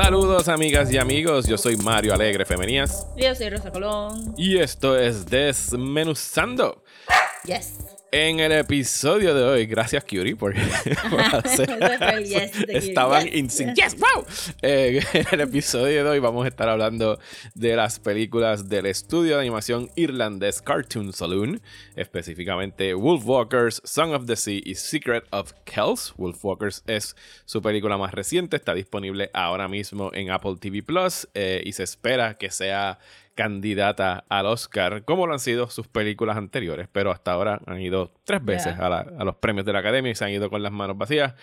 Saludos amigas y amigos, yo soy Mario Alegre Femenías Yo soy Rosa Colón. y esto es Desmenuzando. Yes. En el episodio de hoy, gracias Curie por, hacer- yes. Estaban Yes. in sync. Yes, wow. Eh, en el episodio de hoy vamos a estar hablando de las películas del estudio de animación irlandés Cartoon Saloon, específicamente Wolfwalkers, Song of the Sea y Secret of Kells. Wolfwalkers es su película más reciente, está disponible ahora mismo en Apple TV Plus eh, y se espera que sea candidata al Oscar, como lo han sido sus películas anteriores, pero hasta ahora han ido tres veces Yeah. a, la- a los premios de la Academia y se han ido con las manos vacías.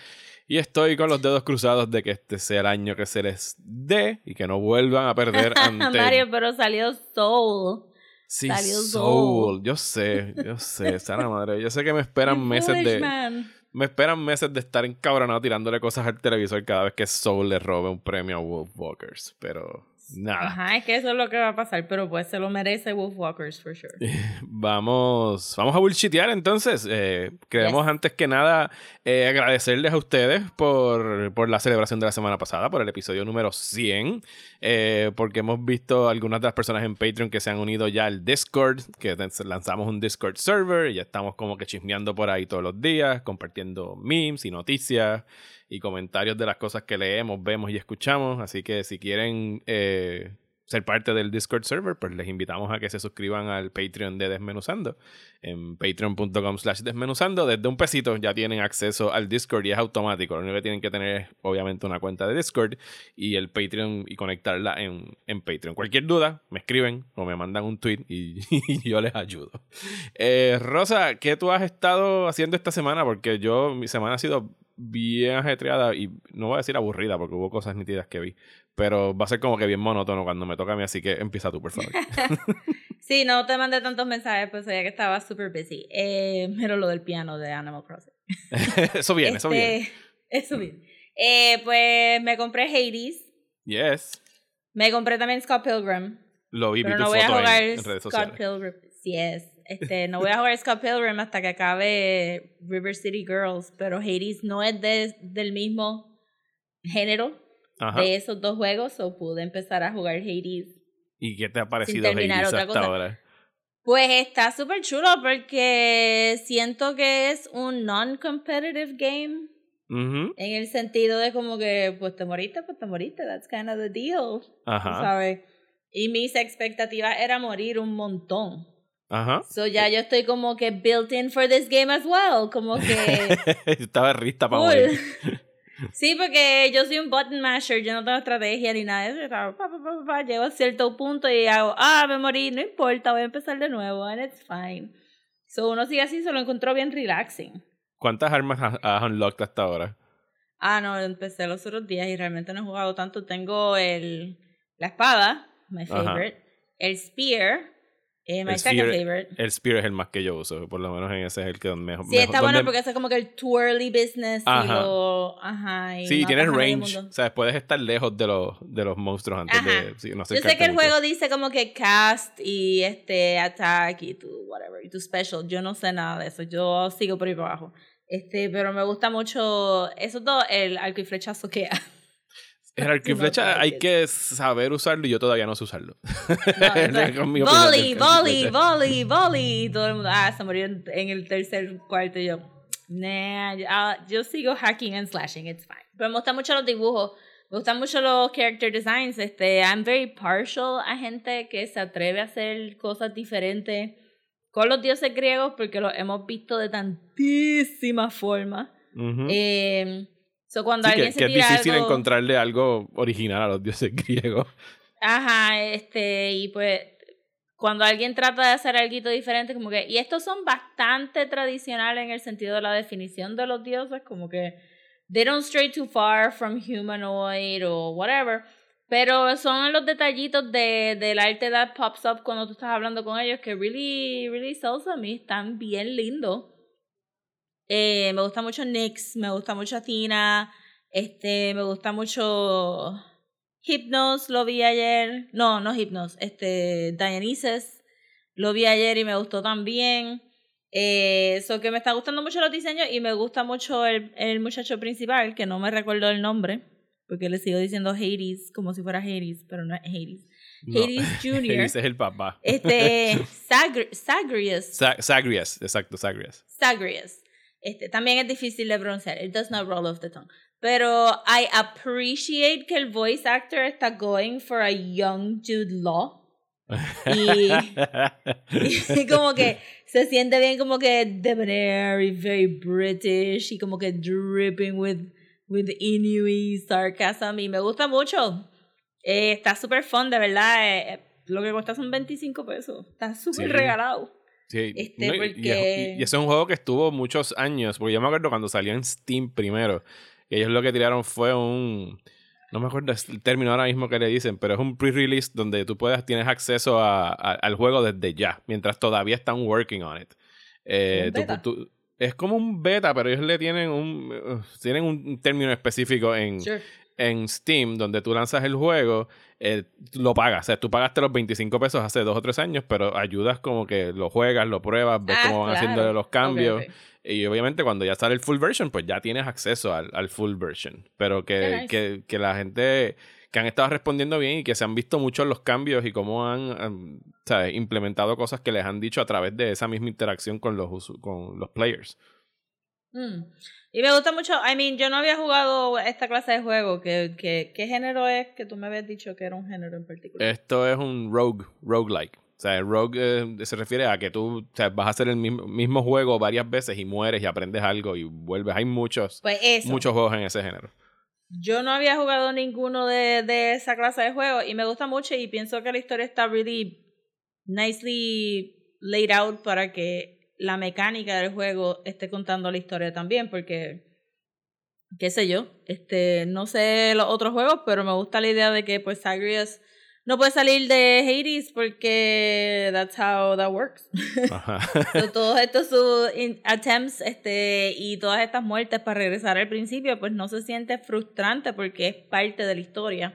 Y estoy con los dedos cruzados de que este sea el año que se les dé y que no vuelvan a perder ante Mario, pero salió Soul. sí, salió Soul. Yo sé, yo sé, sana madre. Yo sé que me esperan meses de man. me esperan meses de estar encabronado tirándole cosas al televisor cada vez que Soul le robe un premio a Wolfwalkers, pero nada. Ajá, es que eso es lo que va a pasar, pero pues se lo merece Wolfwalkers, for sure. Vamos, vamos a bullshitear entonces. Eh, queremos Yes. antes que nada eh, agradecerles a ustedes por, por la celebración de la semana pasada, por el episodio número 100, eh, porque hemos visto algunas de las personas en Patreon que se han unido ya al Discord, que lanzamos un Discord server y ya estamos como que chismeando por ahí todos los días, compartiendo memes y noticias y comentarios de las cosas que leemos, vemos y escuchamos. Así que si quieren eh, ser parte del Discord server, pues les invitamos a que se suscriban al Patreon de Desmenuzando. En patreon.com slash desmenuzando, desde un pesito ya tienen acceso al Discord y es automático. Lo único que tienen que tener es obviamente una cuenta de Discord y el Patreon y conectarla en, en Patreon. Cualquier duda, me escriben o me mandan un tweet y, yo les ayudo. Eh, Rosa, ¿qué tú has estado haciendo esta semana? Porque yo, mi semana ha sido bien ajetreada y no voy a decir aburrida porque hubo cosas nítidas que vi, pero va a ser como que bien monótono cuando me toca a mí, así que empieza tú, por favor. Sí, no te mandé tantos mensajes, pues sabía que estaba super busy. Eh, pero lo del piano de Animal Crossing. eso viene, eso viene. Este, Eso viene. Eh, pues me compré Hades. Yes. Me compré también Scott Pilgrim. Lo vi, vi Pero tu no voy a jugar en, redes Scott sociales. Pilgrim. Sí es. Este, no voy a jugar Scott Pilgrim hasta que acabe River City Girls, pero Hades no es de, del mismo género Ajá. de esos dos juegos, o pude empezar a jugar Hades. ¿Y qué te ha parecido Hades hasta cosa. ahora? Pues está súper chulo porque siento que es un non-competitive game. En el sentido de como que, pues te moriste, pues te moriste. That's kind of the deal. Ajá. ¿Sabes? Y mis expectativas era morir un montón. Ajá. So ya yo estoy como que built in for this game as well. Como que. Estaba rista para morir. Sí, porque yo soy un button masher, yo no tengo estrategia ni nada de eso. Llego a cierto punto y hago, ah, me morí, no importa, voy a empezar de nuevo, and it's fine. So uno sigue así, se lo encontró bien relaxing. ¿Cuántas armas has, unlocked hasta ahora? Ah, no, empecé los otros días y realmente no he jugado tanto. Tengo el, la espada, my Ajá. favorite, el spear, eh, my El spear- favorite. El Spear es el más que yo uso, por lo menos en ese es el que mejor. Sí, está mejor- bueno porque es como que el twirly business y lo... Ajá. y Sí, tienes range. O sea, puedes estar lejos de los, de los monstruos antes Ajá. de. sí, no Yo sé que el mucho. juego dice como que cast y este attack y tu whatever y tu special. Yo no sé nada de eso. Yo sigo por ahí para abajo. Este, pero me gusta mucho esos dos, el arco y flechazo que El arco flecha hay que- saber usarlo y yo todavía no sé usarlo. Volley, volley, volley, volley. Todo el mundo, ah, se murió en, en el tercer cuarto. Y yo, nah, yo, ah, yo sigo hacking and slashing, it's fine. Pero me gustan mucho los dibujos. Me gustan mucho los character designs. Este, I'm very partial a gente que se atreve a hacer cosas diferentes con los dioses griegos porque los hemos visto de tantísimas formas. Ujú. Eh, so cuando Sí, que, alguien se que es difícil algo, encontrarle algo original a los dioses griegos. Ajá, este, y pues cuando alguien trata de hacer algo diferente, como que, y estos son bastante tradicionales en el sentido de la definición de los dioses, como que they don't stray too far from humanoid o whatever, Pero son los detallitos de, del arte that pops up cuando tú estás hablando con ellos que really, really sells a mí. Están bien lindos. Eh, me gusta mucho Nyx, me gusta mucho Athena, este, me gusta mucho Hypnos, lo vi ayer. No, no Hypnos, este, Dionysus, lo vi ayer y me gustó también. Eh, so que me está gustando mucho los diseños y me gusta mucho el, el muchacho principal, que no me recuerdo el nombre, porque le sigo diciendo Hades como si fuera Hades, pero no es Hades. No. Hades Jr. Hades es el papá. Este, Sagri Sagrius. Sa- Sagrias, exacto, Sagrias. Sagrius. Este, también es difícil de pronunciar. It does not roll off the tongue. Pero I appreciate que el voice actor está going for a young Jude Law. Y, y como que se siente bien como que debonair y very British y como que dripping with, with Inuit sarcasm y me gusta mucho. Eh, está súper fun, de verdad. eh, lo que cuesta son 25 pesos. Está súper Sí. regalado. Sí, Este, no, y- y, porque- y- y ese es un juego que estuvo muchos años, porque yo me acuerdo cuando salió en Steam primero, y ellos lo que tiraron fue un, no me acuerdo el término ahora mismo que le dicen, pero es un pre-release donde tú puedes, tienes acceso a- a- al juego desde ya, mientras todavía están working on it. Eh, es como un beta, pero ellos le tienen un, uh, tienen un término específico en, Sure. En Steam, donde tú lanzas el juego, eh, lo pagas. O sea, tú pagaste los 25 pesos hace dos o tres años, pero ayudas como que lo juegas, lo pruebas, ves Ah, cómo van claro. haciendo los cambios. Y obviamente cuando ya sale el full version, pues ya tienes acceso al, al full version. Pero que, nice. que, que la gente que han estado respondiendo bien y que se han visto muchos los cambios y cómo han ¿sabes? implementado cosas que les han dicho a través de esa misma interacción con los, con los players. Mm. Y me gusta mucho, I mean, yo no había jugado esta clase de juego. ¿Qué, qué, qué género es que tú me habías dicho que era un género en particular? Esto es un rogue, roguelike. O sea, el rogue eh, se refiere a que tú o sea, vas a hacer el mismo, mismo juego varias veces y mueres y aprendes algo y vuelves. Hay muchos, pues muchos juegos en ese género. Yo no había jugado ninguno de, de esa clase de juego y me gusta mucho y pienso que la historia está really nicely laid out para que la mecánica del juego esté contando la historia también porque qué sé yo, este no sé los otros juegos, pero me gusta la idea de que pues Zagreus no puede salir de Hades porque that's how that works. Ajá. So, todos estos sus attempts este, y todas estas muertes para regresar al principio, pues no se siente frustrante porque es parte de la historia.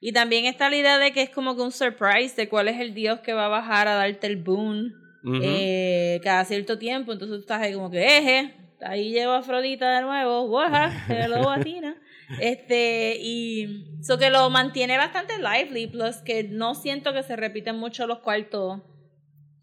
Y también está la idea de que es como que un surprise de cuál es el dios que va a bajar a darte el boon Ujú. eh, cada cierto tiempo. Entonces tú estás ahí como que, eje, ahí llevo a Afrodita de nuevo, guaja, hello Athena. Este, y eso que lo mantiene bastante lively, plus que no siento que se repiten mucho los cuartos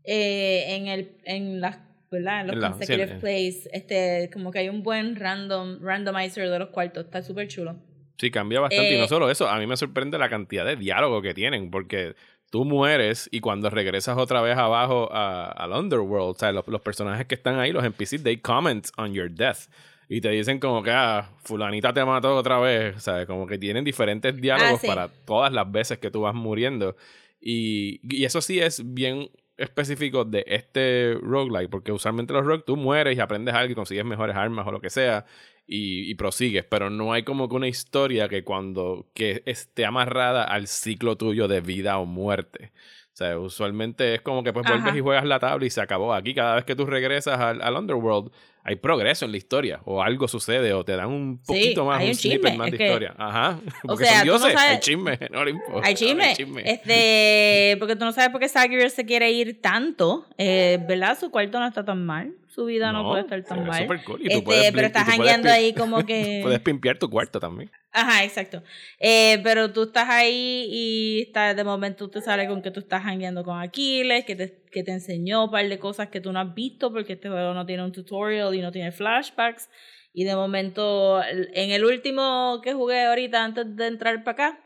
eh, en el, en las, ¿verdad? En los En la- consecutive sí, plays. Este, como que hay un buen random, randomizer de los cuartos, está súper chulo. Sí, cambia bastante. y Eh, no solo eso, a mí me sorprende la cantidad de diálogo que tienen, porque tú mueres y cuando regresas otra vez abajo a- al Underworld, o sea, los, los personajes que están ahí, los NPCs, they comment on your death. Y te dicen como que, ah, fulanita te mató otra vez, ¿sabes? Como que tienen diferentes diálogos Ah, sí. para todas las veces que tú vas muriendo. Y, y eso sí es bien específico de este roguelike, porque usualmente los rogues tú mueres y aprendes algo y consigues mejores armas o lo que sea y, y prosigues, pero no hay como que una historia que cuando que esté amarrada al ciclo tuyo de vida o muerte. O sea, usualmente es como que pues vuelves Ajá. y juegas la tabla y se acabó. Aquí cada vez que tú regresas al, al Underworld hay progreso en la historia o algo sucede o te dan un Sí, poquito más, hay un, un snippet chisme, más de es que- historia. Ajá. Porque sea, son tú no dioses, hay sabes- chisme, no le importa. Hay chisme. Este, porque tú no sabes por qué Zagreus se quiere ir tanto. Eh, ¿Verdad? Su cuarto no está tan mal. Su vida no, puede estar tan es mal. súper cool. Y tú Este, puedes pero estás jangueando ahí como que. Puedes pimpear tu cuarto también. Ajá, exacto. Eh, pero tú estás ahí y está, de momento te sale con que tú estás jangueando con Aquiles, que te, que te enseñó un par de cosas que tú no has visto porque este juego no tiene un tutorial y no tiene flashbacks. Y de momento, en el último que jugué ahorita antes de entrar para acá,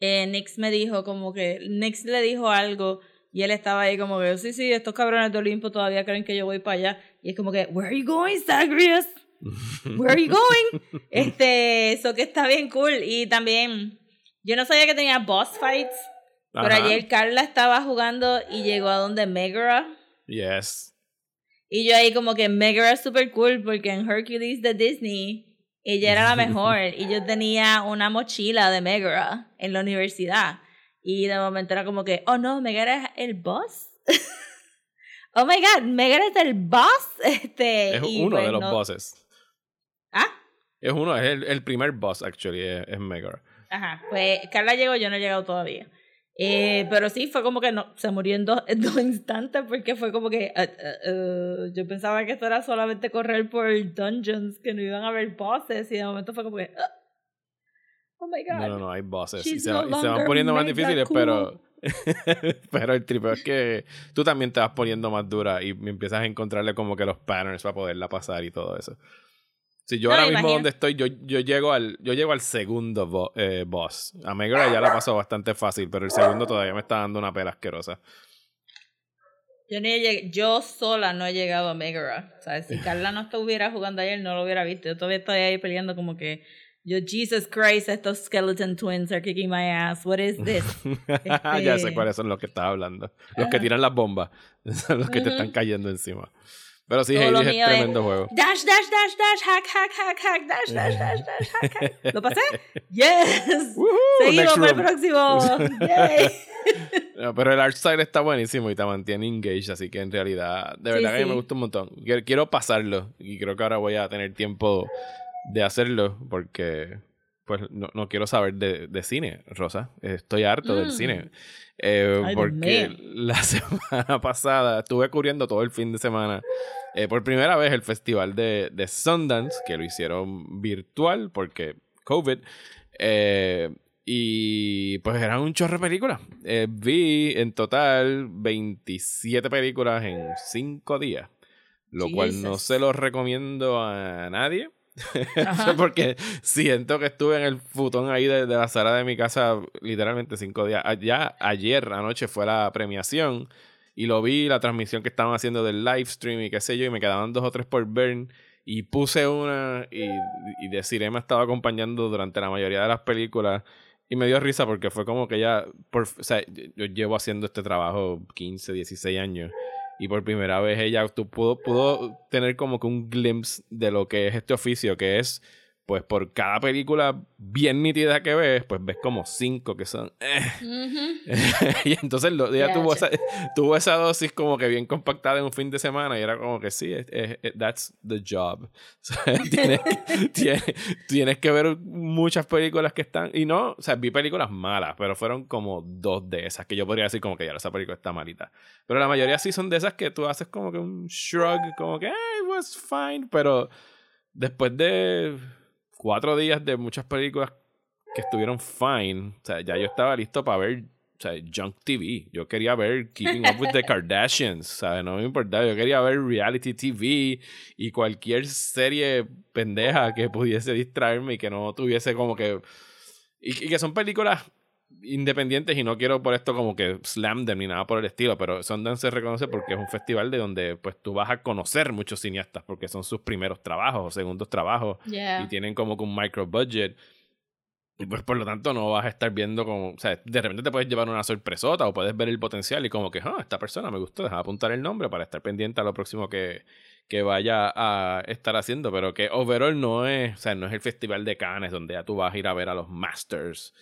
eh, Nix me dijo como que, Nix le dijo algo y él estaba ahí como que, sí, sí, estos cabrones de Olimpo todavía creen que yo voy para allá. Y es como que, where are you going, Zagreus? Where are you going? Este, eso que está bien cool. Y también, yo no sabía que tenía boss fights, pero Ajá. ayer Carla estaba jugando y llegó a donde Megara. Yes. Y yo ahí como que Megara es super cool porque en Hercules de Disney, Ella era la mejor y yo tenía una mochila de Megara en la universidad. Y de momento era como que, oh no, Megara es el boss. oh my god, Megara es el boss. Este, Es y uno pues de los no- bosses. Ah, Es uno, es el, el primer boss, actually, es, es Megara. Ajá, pues Carla llegó, yo no he llegado todavía. Eh, pero sí, fue como que no, se murió en dos, en dos instantes porque fue como que eh, eh, eh, yo pensaba que esto era solamente correr por dungeons, que no iban a haber bosses y de momento fue como que... oh my god. No, no, no, hay bosses. Y se, no va- y se van poniendo más difíciles, cool. pero. pero el tripeo es que tú también te vas poniendo más dura y empiezas a encontrarle como que los patterns para poderla pasar y todo eso. Si yo No, ahora mismo imagino. donde estoy, yo, yo llego al yo llego al segundo bo- eh, boss. A Megara ya la pasó bastante fácil, pero el segundo todavía me está dando una pela asquerosa. Yo, ni he yo sola no he llegado a Megara. O sea, si Carla no estuviera jugando ayer, no lo hubiera visto. Yo todavía estoy ahí peleando como que yo, Jesus Christ, estos skeleton twins are kicking my ass. What is this? ya sé Este- cuáles son los que estás hablando. Los que tiran las bombas. Son los que te están cayendo encima. Pero sí, Hades es mío es- tremendo juego. Dash, dash, dash, dash, hack, hack, hack, hack, dash, dash, dash, dash, hack, hack. ¿Lo pasé? Yes. Seguimos para el próximo. Yay. No, pero el art style está buenísimo y te mantiene engaged, así que en realidad, de Sí, verdad que sí. me gusta un montón. Quiero pasarlo y creo que ahora voy a tener tiempo de hacerlo porque pues no, no quiero saber de, de cine, Rosa. Estoy harto del Mm. cine. Eh, Ay, porque la semana pasada estuve cubriendo todo el fin de semana eh, por primera vez el festival de, de Sundance, que lo hicieron virtual porque COVID. Eh, y pues eran un chorro de películas. Vi en total 27 películas en 5 días. Lo cual no se lo recomiendo a nadie. Porque siento que estuve en el futón ahí de, de la sala de mi casa literalmente cinco días. Ya ayer anoche fue la premiación y lo vi, la transmisión que estaban haciendo del live stream y qué sé yo, y me quedaban dos o tres por ver. Y puse una y, y de me estaba acompañando durante la mayoría de las películas. Y me dio risa porque fue como que ya, por, o sea, yo, yo llevo haciendo este trabajo 15, 16 años. Y por primera vez ella pudo, pudo tener como que un glimpse de lo que es este oficio, que es, pues por cada película bien nítida que ves, pues ves como cinco que son... eh. Y entonces lo, ella tuvo esa, tuvo esa dosis como que bien compactada en un fin de semana y era como que sí, es- es- es- that's the job. Tienes, tienes, tienes que ver muchas películas que están... Y no, o sea, vi películas malas, pero fueron como dos de esas que yo podría decir como que ya esa película está malita. Pero la mayoría sí son de esas que tú haces como que un shrug, como que, "Ah, it was fine, pero después de cuatro días de muchas películas que estuvieron fine, o sea, ya yo estaba listo para ver, o sea, Junk TV. Yo quería ver Keeping Up with the Kardashians, ¿sabes? No me importaba. Yo quería ver reality TV y cualquier serie pendeja que pudiese distraerme y que no tuviese como que... Y, y que son películas independientes y no quiero por esto como que slam them ni nada por el estilo, pero Sundance se reconoce porque es un festival de donde pues tú vas a conocer muchos cineastas porque son sus primeros trabajos o segundos trabajos Yeah. y tienen como que un micro budget. Y pues por lo tanto no vas a estar viendo como, o sea, de repente te puedes llevar una sorpresota o puedes ver el potencial y como que, ah, esta persona me gustó, deja apuntar el nombre para estar pendiente a lo próximo que, que vaya a estar haciendo, pero que overall no es, o sea, no es el festival de Cannes donde ya tú vas a ir a ver a los masters,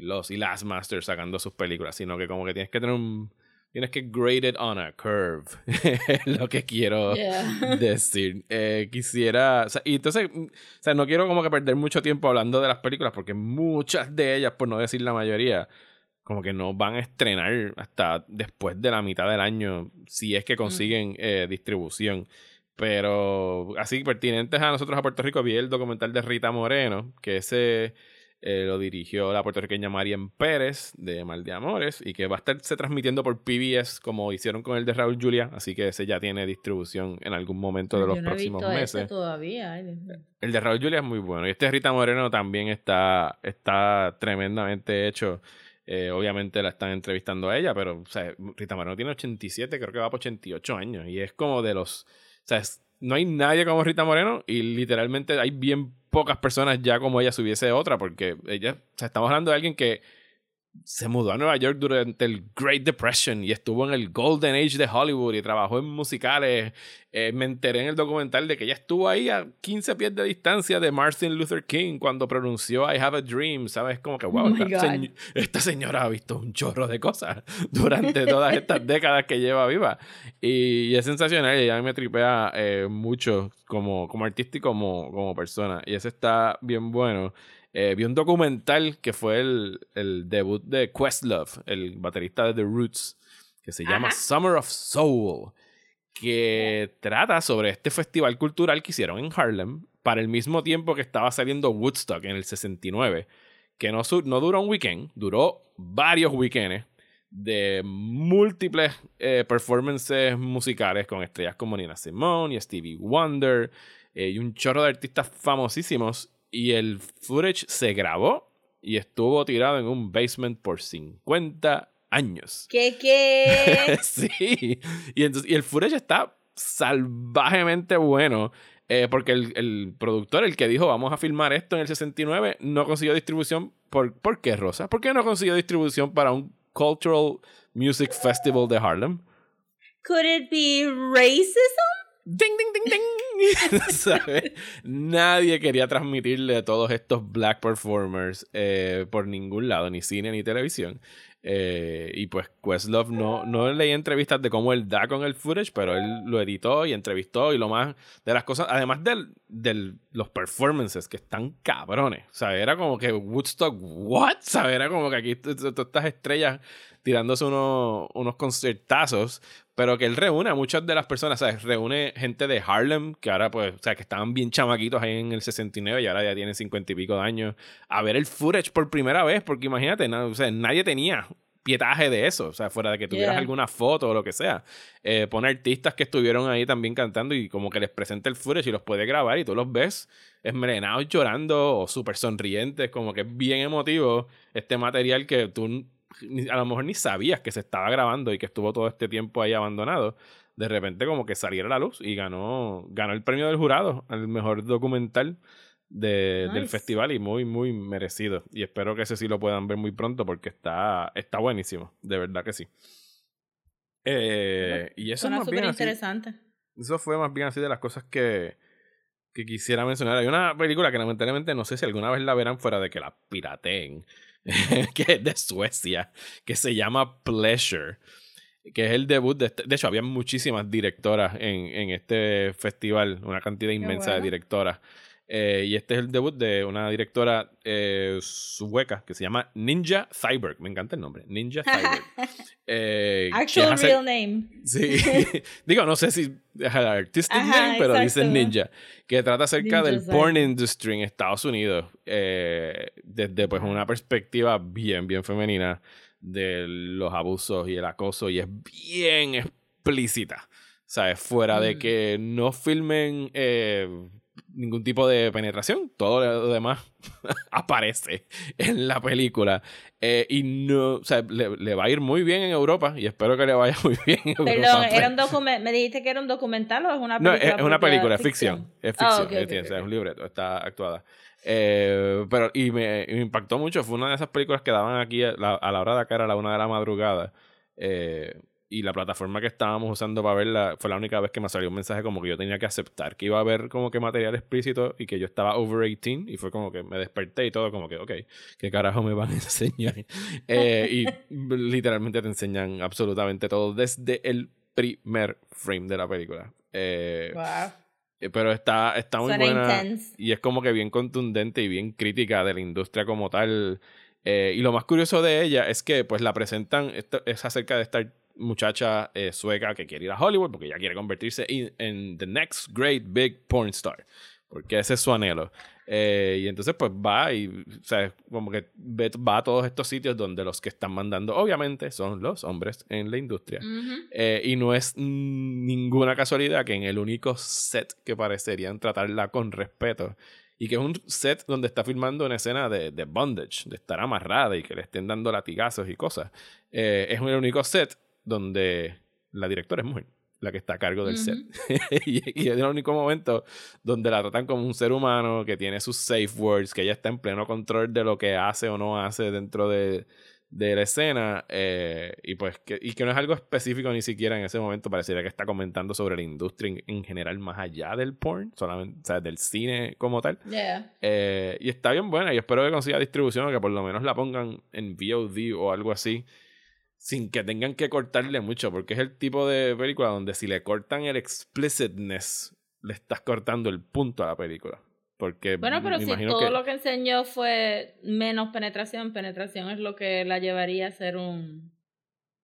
los y las masters sacando sus películas, sino que como que tienes que tener un, tienes que grade it on a curve, es lo que quiero Yeah. decir. Eh, quisiera. O sea, y entonces, mm, o sea, no quiero como que perder mucho tiempo hablando de las películas, porque muchas de ellas, por no decir la mayoría, como que no van a estrenar hasta después de la mitad del año, si es que consiguen eh, distribución. Pero así pertinentes a nosotros a Puerto Rico, vi el documental de Rita Moreno, que ese eh, lo dirigió la puertorriqueña Marian Pérez de Mal de Amores y que va a estarse transmitiendo por PBS como hicieron con el de Raúl Julia, así que ese ya tiene distribución en algún momento de los Yo no he próximos visto meses. todavía. El de Raúl Julia es muy bueno. Y este Rita Moreno también está, está tremendamente hecho. Eh, obviamente la están entrevistando a ella, pero o sea, Rita Moreno tiene 87, creo que va por 88 años. Y es como de los. O sea, es- no hay nadie como Rita Moreno y literalmente hay bien pocas personas ya como ella si hubiese otra, porque ella. O sea, estamos hablando de alguien que se mudó a Nueva York durante el Great Depression y estuvo en el Golden Age de Hollywood y trabajó en musicales. Eh, me enteré en el documental de que ella estuvo ahí a 15 pies de distancia de Martin Luther King cuando pronunció I Have a Dream. ¿Sabes? Como que, wow, Oh esta, señ- esta señora ha visto un chorro de cosas durante todas estas décadas que lleva viva. Y, es sensacional y a me tripea eh, mucho como, como artista y como, como persona. Y ese está bien bueno. Eh, vi un documental que fue el, el debut de Questlove, el baterista de The Roots, que se llama. Summer of Soul, que trata sobre este festival cultural que hicieron en Harlem para el mismo tiempo que estaba saliendo Woodstock en el 69, que no, no duró un weekend, duró varios weekends de múltiples eh, performances musicales con estrellas como Nina Simone y Stevie Wonder eh, y un chorro de artistas famosísimos y el footage se grabó y estuvo tirado en un basement por 50 años. ¿Qué, qué? sí. Y, entonces, y el footage está salvajemente bueno. eh, porque el, el productor, el que dijo vamos a filmar esto en el 69, no consiguió distribución. ¿Por, ¿por qué, Rosa? ¿Por qué no consiguió distribución para un Cultural Music Festival de Harlem? Could it be racism? ¡Ding, ding, ding, ding! ¿Sabes? Nadie quería transmitirle todos estos black performers eh, por ningún lado, ni cine ni televisión. Eh, y pues Questlove no, no leí entrevistas de cómo él da con el footage, pero él lo editó y entrevistó y lo más de las cosas, además de los performances que están cabrones. O sea, era como que Woodstock, ¿what? ¿Sabes? Era como que aquí todas estas estrellas tirándose unos, unos concertazos, pero que él reúne a muchas de las personas, ¿sabes? Reúne gente de Harlem, que ahora pues, o sea, que estaban bien chamaquitos ahí en el 69 y ahora ya tienen 50 y pico de años, a ver el footage por primera vez, porque imagínate, na- o sea, nadie tenía pietaje de eso, o sea, fuera de que tuvieras Yeah. alguna foto o lo que sea. Eh, pone artistas que estuvieron ahí también cantando y como que les presenta el footage y los puede grabar y tú los ves esmelenados llorando o súper sonrientes, como que es bien emotivo este material que tú a lo mejor ni sabías que se estaba grabando y que estuvo todo este tiempo ahí abandonado. De repente como que saliera a la luz y ganó, ganó el premio del jurado al mejor documental de- del festival y muy, muy merecido. Y espero que ese sí lo puedan ver muy pronto porque está, está buenísimo, de verdad que sí. Eh, y eso es súper interesante. eso fue más bien así de las cosas que, que quisiera mencionar. Hay una película que lamentablemente no sé si alguna vez la verán fuera de que la pirateen, que es de Suecia, que se llama Pleasure, que es el debut de este- De hecho, había muchísimas directoras en, en este festival, una cantidad inmensa de directoras. Eh, y este es el debut de una directora eh, sueca que se llama Ninja Cyborg. Me encanta el nombre, Ninja Cyborg. Eh, Actual hace- real name. Sí, digo, no sé si es el artistic Ajá, name, pero exacto. ninja, que trata acerca Ninja del porn industry en Estados Unidos, eh, desde pues una perspectiva bien, bien femenina de los abusos y el acoso, y es bien explícita, ¿sabes? Fuera de Mm. que no filmen eh, ningún tipo de penetración, todo lo demás aparece en la película. Eh, y no, o sea, le, le va a ir muy bien en Europa y espero que le vaya muy bien en Europa. Perdón. ¿era un ¿me dijiste que era un documental o es una No, película? es, es una película, es ficción. Es Ah, ficción, ok, es, un libreto, está actuada. Eh, pero, y me, y me impactó mucho. Fue una de esas películas que daban aquí a la, a la hora de acá, a la una de la madrugada. Eh, y la plataforma que estábamos usando para verla fue la única vez que me salió un mensaje como que yo tenía que aceptar que iba a haber como que material explícito y que yo estaba over 18 y fue como que me desperté y todo como que, ok, ¿qué carajo me van a enseñar? Eh, y literalmente te enseñan absolutamente todo desde el primer frame de la película. Eh, Wow. eh, Pero está, está muy Suena buena. intense. Y es como que bien contundente y bien crítica de la industria como tal. Eh, y lo más curioso de ella es que pues la presentan, esto es acerca de esta muchacha eh, sueca que quiere ir a Hollywood porque ella quiere convertirse en the next great big porn star. Porque ese es su anhelo. Eh, y entonces pues va y, o sea, como que va a todos estos sitios donde los que están mandando obviamente son los hombres en la industria. Eh, y no es ninguna casualidad que en el único set que parecerían tratarla con respeto y que es un set donde está filmando una escena de, de bondage, de estar amarrada y que le estén dando latigazos y cosas, eh, es el único set donde la directora es mujer, la que está a cargo del set. y, y es el único momento donde la tratan como un ser humano que tiene sus safe words, que ella está en pleno control de lo que hace o no hace dentro de, de la escena eh, y pues que, y que no es algo específico ni siquiera en ese momento pareciera que está comentando sobre la industria en, en general más allá del porn solamente o sea del cine como tal Yeah. Eh, y está bien buena y espero que consiga distribución o que por lo menos la pongan en VOD o algo así sin que tengan que cortarle mucho porque es el tipo de película donde si le cortan el explicitness le estás cortando el punto a la película porque Bueno, pero me si todo que- lo que enseñó fue menos penetración, penetración es lo que la llevaría a ser un.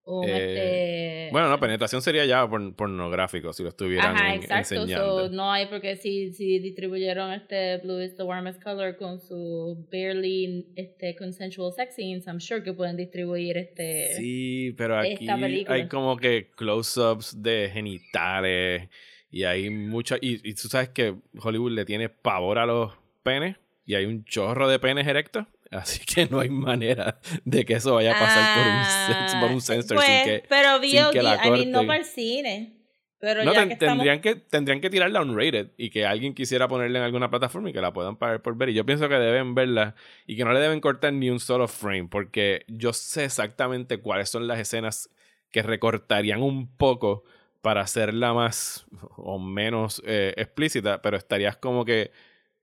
Un Eh, este, Bueno, no, penetración sería ya porn- pornográfico si lo estuvieran Ajá, en- exacto. enseñando. So, no hay porque si, si distribuyeron este Blue is the warmest color con su barely este, consensual sex scenes, I'm sure que pueden distribuir este. Sí, pero aquí hay como que close-ups de genitales y hay mucha... Y, y tú sabes que Hollywood le tiene pavor a los penes y hay un chorro de penes erectos. Así que no hay manera de que eso vaya a pasar por un, Ah, por un sensor pues, sin que... pero sin VOD, que la I mean, no corten. para el cine. Pero No, ya ten- que estamos tendrían, que, tendrían que tirarla unrated y que alguien quisiera ponerla en alguna plataforma y que la puedan pagar por ver. Y yo pienso que deben verla y que no le deben cortar ni un solo frame porque yo sé exactamente cuáles son las escenas que recortarían un poco para hacerla más o menos eh, explícita, pero estarías como que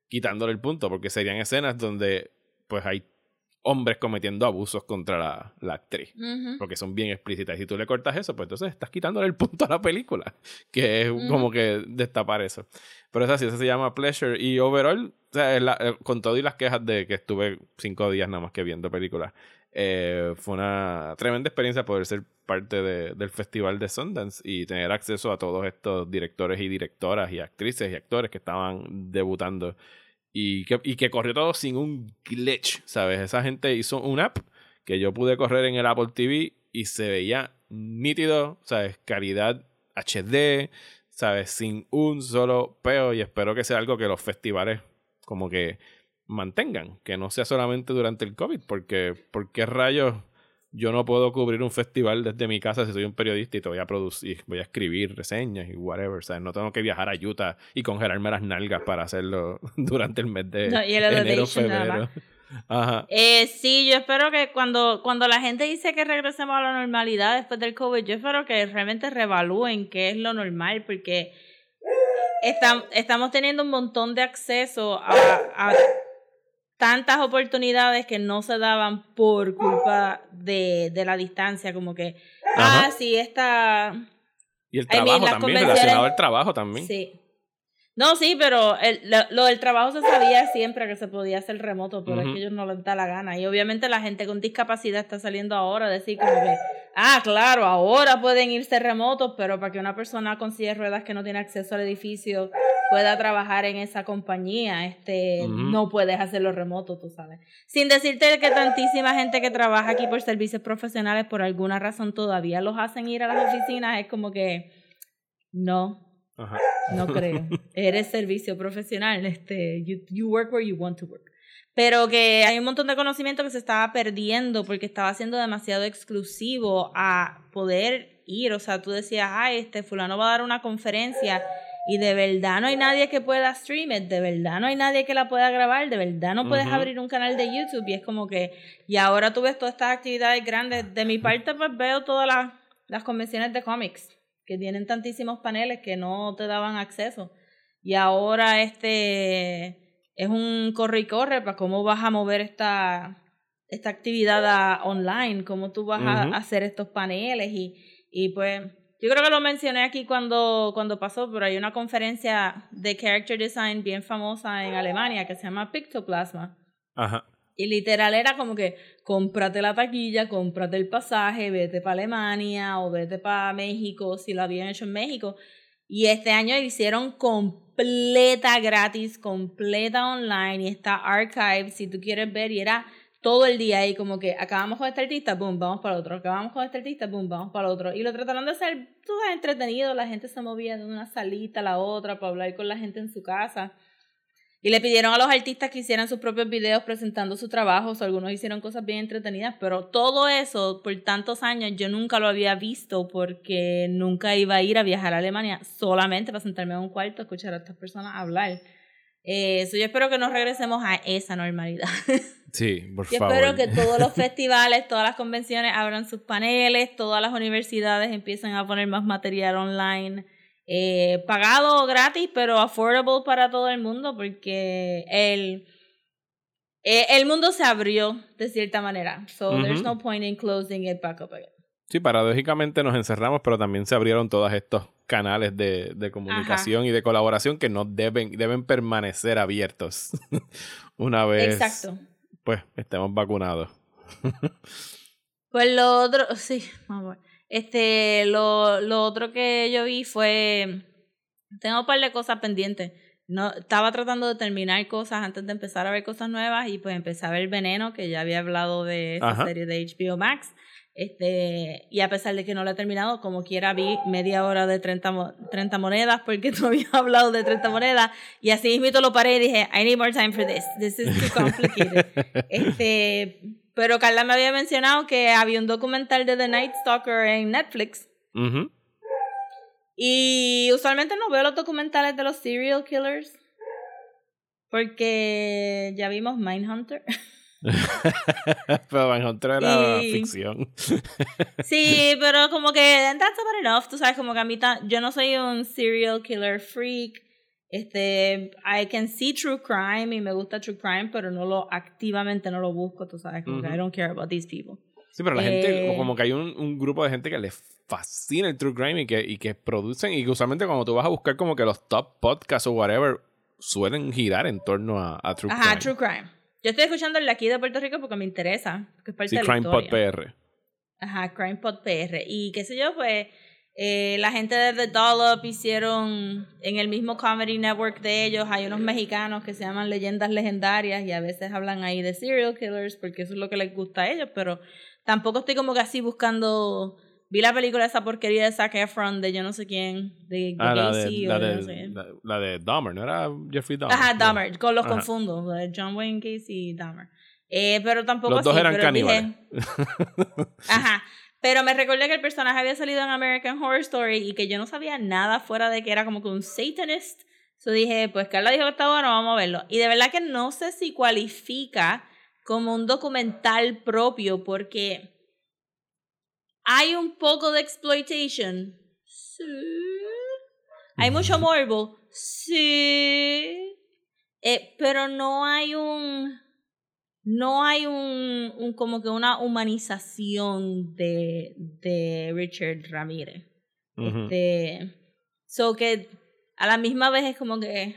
quitándole el punto porque serían escenas donde pues hay hombres cometiendo abusos contra la, la actriz porque son bien explícitas. Y si tú le cortas eso, pues entonces estás quitándole el punto a la película, que es como que destapar eso. Pero es así, eso se llama Pleasure. Y overall, o sea, la- eh, con todo y las quejas de que estuve cinco días nada más que viendo películas, eh, fue una tremenda experiencia poder ser parte de- del festival de Sundance y tener acceso a todos estos directores y directoras y actrices y actores que estaban debutando. Y que, y que corrió todo sin un glitch, ¿sabes? Esa gente hizo un app que yo pude correr en el Apple TV y se veía nítido, ¿sabes? Calidad HD, ¿sabes? Sin un solo peo y espero que sea algo que los festivales como que mantengan, que no sea solamente durante el COVID, porque ¿por qué rayos yo no puedo cubrir un festival desde mi casa si soy un periodista y te voy a producir, voy a escribir reseñas y whatever, ¿sabes? No tengo que viajar a Utah y congelarme las nalgas para hacerlo durante el mes de No, y el enero, febrero. Ajá. Eh, sí, yo espero que cuando, cuando la gente dice que regresemos a la normalidad después del COVID, yo espero que realmente revalúen qué es lo normal, porque estam- estamos teniendo un montón de acceso a, a tantas oportunidades que no se daban por culpa de, de la distancia, como que, Ajá. ah, sí, esta... Y el I mean, trabajo también, relacionado al trabajo también. Sí. No, sí, pero el, lo, lo del trabajo se sabía siempre que se podía hacer remoto, pero es Ujú. que ellos no les da la gana. Y obviamente la gente con discapacidad está saliendo ahora a decir como que, ah, claro, ahora pueden irse remotos, pero para que una persona con silla de ruedas que no tiene acceso al edificio pueda trabajar en esa compañía, este, no puedes hacerlo remoto, tú sabes. Sin decirte que tantísima gente que trabaja aquí por servicios profesionales por alguna razón todavía los hacen ir a las oficinas, es como que, no, Ajá. no creo. Eres servicio profesional. Este, you, you work where you want to work. Pero que hay un montón de conocimiento que se estaba perdiendo porque estaba siendo demasiado exclusivo a poder ir. O sea, tú decías, ay, este fulano va a dar una conferencia y de verdad no hay nadie que pueda stream it, de verdad no hay nadie que la pueda grabar, de verdad no puedes abrir un canal de YouTube y es como que, y ahora tú ves todas estas actividades grandes. De mi parte, pues veo todas las, las convenciones de cómics que tienen tantísimos paneles que no te daban acceso. Y ahora este es un corre y corre para cómo vas a mover esta, esta actividad a- online, cómo tú vas a hacer estos paneles y, y pues yo creo que lo mencioné aquí cuando, cuando pasó, pero hay una conferencia de character design bien famosa en Alemania que se llama Pictoplasma. Ajá. Y literal era como que cómprate la taquilla, cómprate el pasaje, vete para Alemania o vete para México, si lo habían hecho en México. Y este año hicieron completa gratis, completa online y está archive si tú quieres ver y era todo el día ahí como que acabamos con este artista, boom, vamos para otro, acabamos con este artista, boom, vamos para otro. Y lo trataron de hacer todo entretenido, la gente se movía de una salita a la otra para hablar con la gente en su casa. Y le pidieron a los artistas que hicieran sus propios videos presentando su trabajo, o sea, algunos hicieron cosas bien entretenidas, pero todo eso por tantos años yo nunca lo había visto porque nunca iba a ir a viajar a Alemania solamente para sentarme en un cuarto a escuchar a estas personas hablar. Eh, Eso yo espero que nos regresemos a esa normalidad. Sí, por Yo favor. espero que todos los festivales, todas las convenciones abran sus paneles, todas las universidades empiecen a poner más material online, eh, pagado o gratis, pero affordable para todo el mundo, porque el, eh, el mundo se abrió de cierta manera. So there's no point in closing it back up again. Sí, paradójicamente nos encerramos, pero también se abrieron todos estos canales de, de comunicación y de colaboración que no deben, deben permanecer abiertos una vez Exacto. pues estemos vacunados. Pues lo otro, sí, vamos. Este, lo, lo otro que yo vi fue, tengo un par de cosas pendientes. No, estaba tratando de terminar cosas antes de empezar a ver cosas nuevas y pues empecé a ver Veneno, que ya había hablado de esa Ajá. serie de HBO Max. Este, y a pesar de que no lo he terminado, como quiera vi media hora de 30, mo- 30 monedas porque tú habías hablado de 30 monedas y así mismo lo paré y dije, I need more time for this. This is too complicated. este, pero Carla me había mencionado que había un documental de The Night Stalker en Netflix Ujú. y usualmente no veo los documentales de los serial killers porque ya vimos Mindhunter. pero Van Hunter era Y- ficción. Sí, pero como que that's about enough. Tú sabes, como que a mí yo no soy un serial killer freak. Este, I can see true crime y me gusta true crime, pero no lo activamente no lo busco, tú sabes, como que Ujú. I don't care about these people. Sí, pero la gente, Eh. como que hay un, un grupo de gente que les fascina el true crime y que, y que producen, y que usualmente cuando tú vas a buscar como que los top podcasts o whatever, suelen girar en torno a, a true Ajá, crime. true crime. Yo estoy escuchando el de aquí de Puerto Rico porque me interesa, porque es parte Sí, de la Crime Pod. PR. Ajá, Crime Pod PR. Y qué sé yo, pues eh, la gente de The Dollop hicieron en el mismo Comedy Network de ellos, hay unos mexicanos que se llaman Leyendas Legendarias y a veces hablan ahí de serial killers porque eso es lo que les gusta a ellos, pero tampoco estoy como que así buscando... Vi la película esa porquería de Zac Efron de yo no sé quién, de Ah, la de, Gacy la, o de no sé la, la de Dahmer, ¿no era Jeffrey Dahmer? Ajá, Dahmer, con los Ajá. confundo, John Wayne Gacy y Dahmer. Eh, pero tampoco Los dos así, eran dije- caníbales. Ajá. Pero me recordé que el personaje había salido en American Horror Story y que yo no sabía nada fuera de que era como que un satanist. So dije, pues Carla dijo que está bueno, vamos a verlo. Y de verdad que no sé si cualifica como un documental propio porque hay un poco de exploitation. Sí. Hay mucho morbo. Sí. Eh, pero no hay un no hay un, un como que una humanización de, de Richard Ramírez. Este, so que a la misma vez es como que,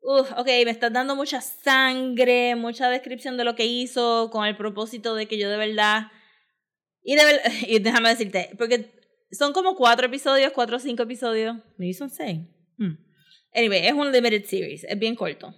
uf, ok, me estás dando mucha sangre, mucha descripción de lo que hizo con el propósito de que yo de verdad, y de y déjame decirte, porque son como cuatro episodios, cuatro o cinco episodios, me son seis. Hmm. Anyway, es un limited series, es bien corto.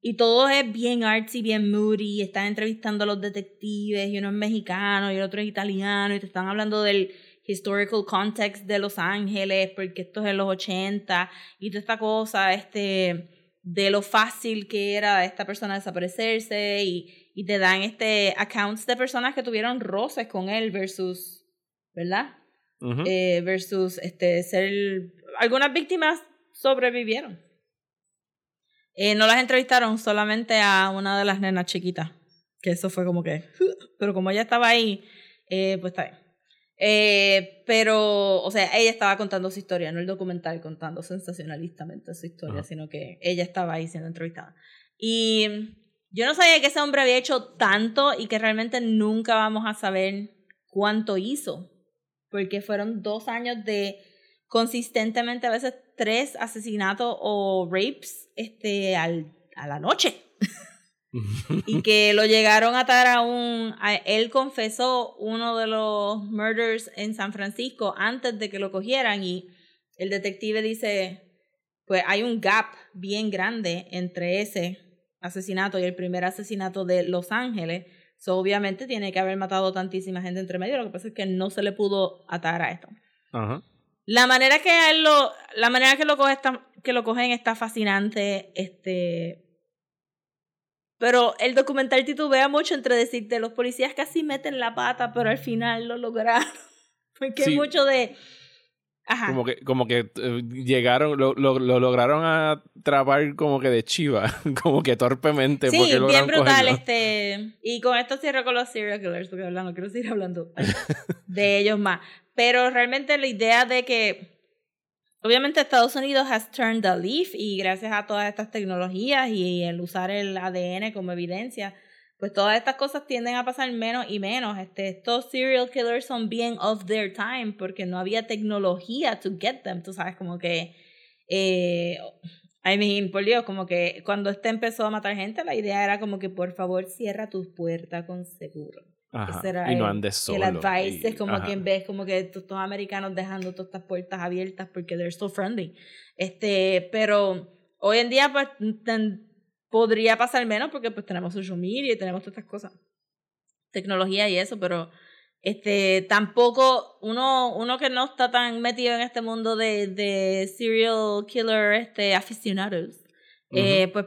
Y todo es bien artsy, bien moody. Están entrevistando a los detectives y uno es mexicano y el otro es italiano y te están hablando del historical context de Los Ángeles porque esto es en los 80 y toda esta cosa este, de lo fácil que era esta persona desaparecerse y te dan este accounts de personas que tuvieron roces con él versus, ¿verdad? Ujú. eh, versus este ser algunas víctimas sobrevivieron Eh, no las entrevistaron solamente a una de las nenas chiquitas que eso fue como que pero como ella estaba ahí eh, pues está bien Eh, pero o sea ella estaba contando su historia no el documental contando sensacionalistamente su historia Ajá. sino que ella estaba ahí siendo entrevistada y yo no sabía que ese hombre había hecho tanto y que realmente nunca vamos a saber cuánto hizo porque fueron dos años de consistentemente a veces tres asesinatos o rapes este al, a la noche. Y que lo llegaron a atar a un a- él confesó uno de los murders en San Francisco antes de que lo cogieran y el detective dice pues hay un gap bien grande entre ese asesinato y el primer asesinato de Los Ángeles So, obviamente tiene que haber matado tantísima gente entre medio. Lo que pasa es que no se le pudo atar a esto. Ajá. La manera que él lo, la manera que lo coge está, que lo cogen está fascinante. Este. Pero el documental titubea mucho entre decirte los policías casi meten la pata, pero al final lo lograron. Porque Sí. hay mucho de. Ajá. Como que, como que eh, llegaron, lo, lo, lo lograron atrapar como que de chiva, como que torpemente. Sí, porque bien brutal. cogerlo. Este, y con esto cierro con los serial killers, porque hablando, quiero seguir hablando de ellos más. Pero realmente la idea de que, obviamente Estados Unidos has turned a leaf y gracias a todas estas tecnologías y el usar el ADN como evidencia, pues todas estas cosas tienden a pasar menos y menos. Este, estos serial killers son bien of their time porque no había tecnología to get them, tú sabes, como que... Eh, I mean, por Dios, como que cuando este empezó a matar gente, la idea era como que por favor cierra tus puertas con seguro. Ajá, Y no andes solo. El advice y- es como ajá. que en vez como que estos estos americanos dejando todas estas puertas abiertas porque they're so friendly. Este, pero hoy en día pues ten- podría pasar menos porque pues tenemos social media y tenemos todas estas cosas. Tecnología y eso, pero este tampoco uno uno que no está tan metido en este mundo de, de serial killer este aficionados eh, pues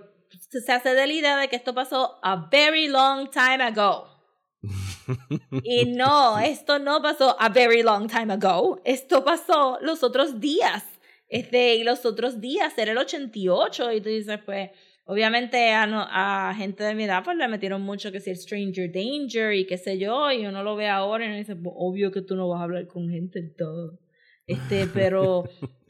se hace de la idea de que esto pasó a very long time ago y no, esto no pasó a very long time ago. Esto pasó los otros días. Este, y los otros días era el 88. Y tú dices, pues, obviamente a, no- a gente de mi edad, pues le metieron mucho que si el Stranger Danger y qué sé yo. Y uno lo ve ahora y uno dice, pues, obvio que tú no vas a hablar con gente y todo. Este, pero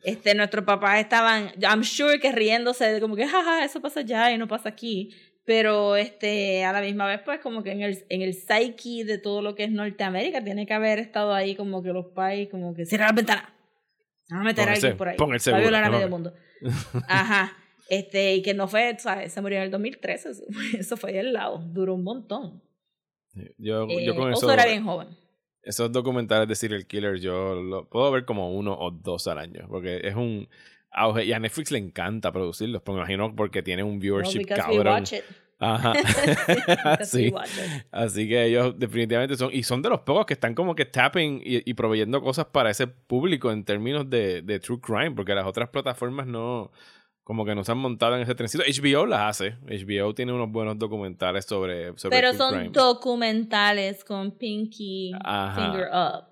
este, nuestros papás estaban, I'm sure que riéndose de como que, jaja, eso pasa allá y no pasa aquí. Pero este, a la misma vez, pues, como que en el, en el psyche de todo lo que es Norteamérica, tiene que haber estado ahí como que los países, como que cierra la ventana. Vamos a meter a alguien por ahí. Va a violar a medio me- mundo. Ajá. Este, y que no fue, ¿sabes? Se murió en el 2013. Eso, eso fue ahí al lado. Duró un montón. Yo, Eh, yo con eso, era bien joven. esos documentales de serial killer, yo lo puedo ver como uno o dos al año, porque es un auge. Y a Netflix le encanta producirlos, porque me imagino porque tiene un Well, viewership because we cabrón. watch it. Ajá. We sí. Así que ellos definitivamente son, y son de los pocos que están como que tapping y, y proveyendo cosas para ese público en términos de, de true crime, porque las otras plataformas no, como que no se han montado en ese trencito. HBO las hace, HBO tiene unos buenos documentales sobre, sobre Pero son crime. documentales con Pinky Ajá. Finger Up.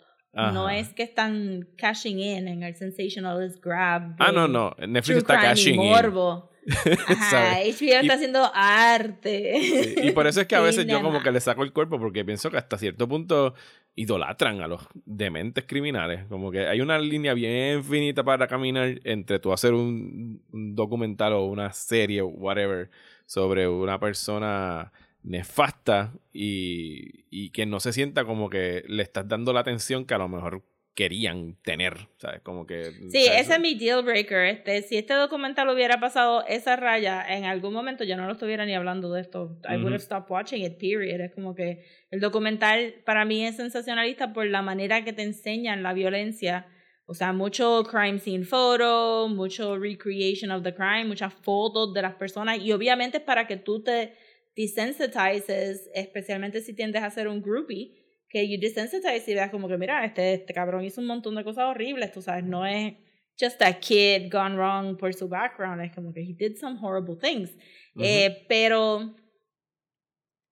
No es que están cashing in en el sensationalist grab. Ah, no, no, Netflix está y cashing in. morbo. Ajá. HBO Y- está haciendo arte. Sí, Y por eso es que a veces yo como que le saco el cuerpo porque pienso que hasta cierto punto idolatran a los dementes criminales. Como que hay una línea bien finita para caminar entre tú hacer un, documental o una serie o whatever sobre una persona nefasta y, y que no se sienta como que le estás dando la atención que a lo mejor querían tener, ¿sabes? Como que... Sí, ¿sabes? ese es mi deal breaker. Este, si este documental hubiera pasado esa raya en algún momento, yo no lo estuviera ni hablando de esto. I would Ujú. have stopped watching it, period. Es como que el documental para mí es sensacionalista por la manera que te enseñan la violencia. O sea, mucho crime scene photo, mucho recreation of the crime, muchas fotos de las personas. Y obviamente es para que tú te desensitizes, especialmente si tiendes a ser un groupie, que you desensitize y veas como que, mira, este, este cabrón hizo un montón de cosas horribles, tú sabes, no es just a kid gone wrong por su background, es como que he did some horrible things. Ujú. Eh, pero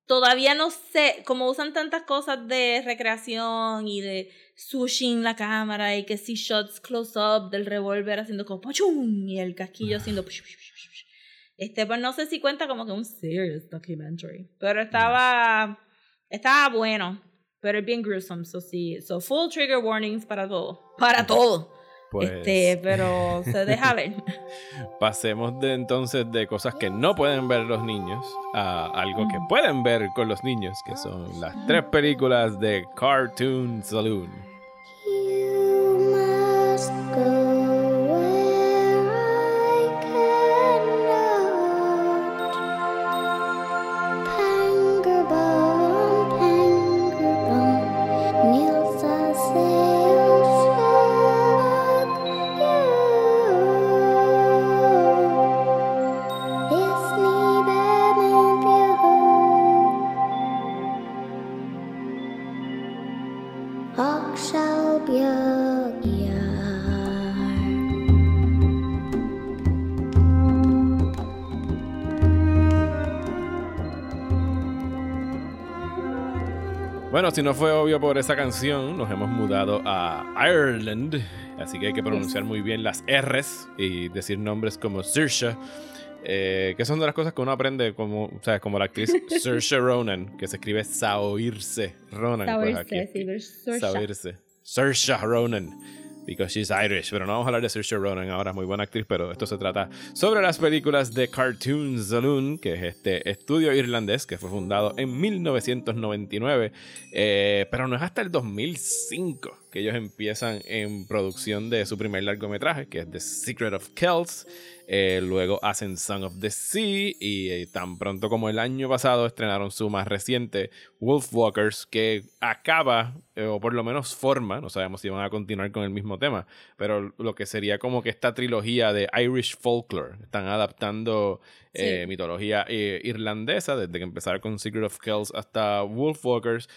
todavía no sé, como usan tantas cosas de recreación y de en la cámara y que si shots close up del revólver haciendo como ¡pachum! y el casquillo haciendo ¡push, push, push, push! este pues no sé si cuenta como que un serious documentary pero estaba estaba bueno pero es bien gruesome so sí. So full trigger warnings para todo. Para todo. Pues, este pero se deja ver. Pasemos de entonces de cosas que no pueden ver los niños a algo que pueden ver con los niños, que son las tres películas de Cartoon Saloon. Si no fue obvio por esa canción, nos hemos mudado a Ireland, así que hay que pronunciar muy bien las R's y decir nombres como Saoirse, eh, que son de las cosas que uno aprende como, o sea, como la actriz Saoirse Ronan, que se escribe Saoirse Ronan. pues aquí, Saoirse, sí, pero Saoirse. Saoirse. Saoirse Ronan. Because she's Irish. Pero no vamos a hablar de Saoirse Ronan ahora, muy buena actriz, pero esto se trata sobre las películas de Cartoon Saloon, que es este estudio irlandés que fue fundado en 1999, eh, pero no es hasta el 2005 que ellos empiezan en producción de su primer largometraje, que es The Secret of Kells. Eh, luego hacen Song of the Sea y eh, tan pronto como el año pasado estrenaron su más reciente Wolfwalkers que acaba eh, o por lo menos forma, no sabemos si van a continuar con el mismo tema, pero lo que sería como que esta trilogía de Irish Folklore, están adaptando Sí. mitología irlandesa desde que empezaron con Secret of Kells hasta Wolfwalkers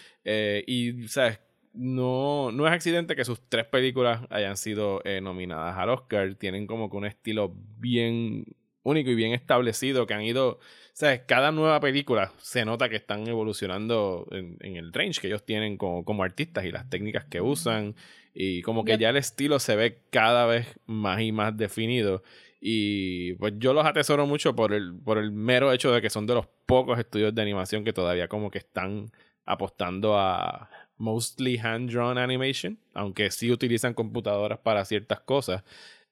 y sabes no, no es accidente que sus tres películas hayan sido eh, nominadas al Oscar. Tienen como que un estilo bien único y bien establecido que han ido, o sea, cada nueva película se nota que están evolucionando en, en el range que ellos tienen como, como artistas y las técnicas que usan y como que Yep. ya el estilo se ve cada vez más y más definido y pues yo los atesoro mucho por el, por el mero hecho de que son de los pocos estudios de animación que todavía como que están apostando a mostly hand-drawn animation, aunque sí utilizan computadoras para ciertas cosas,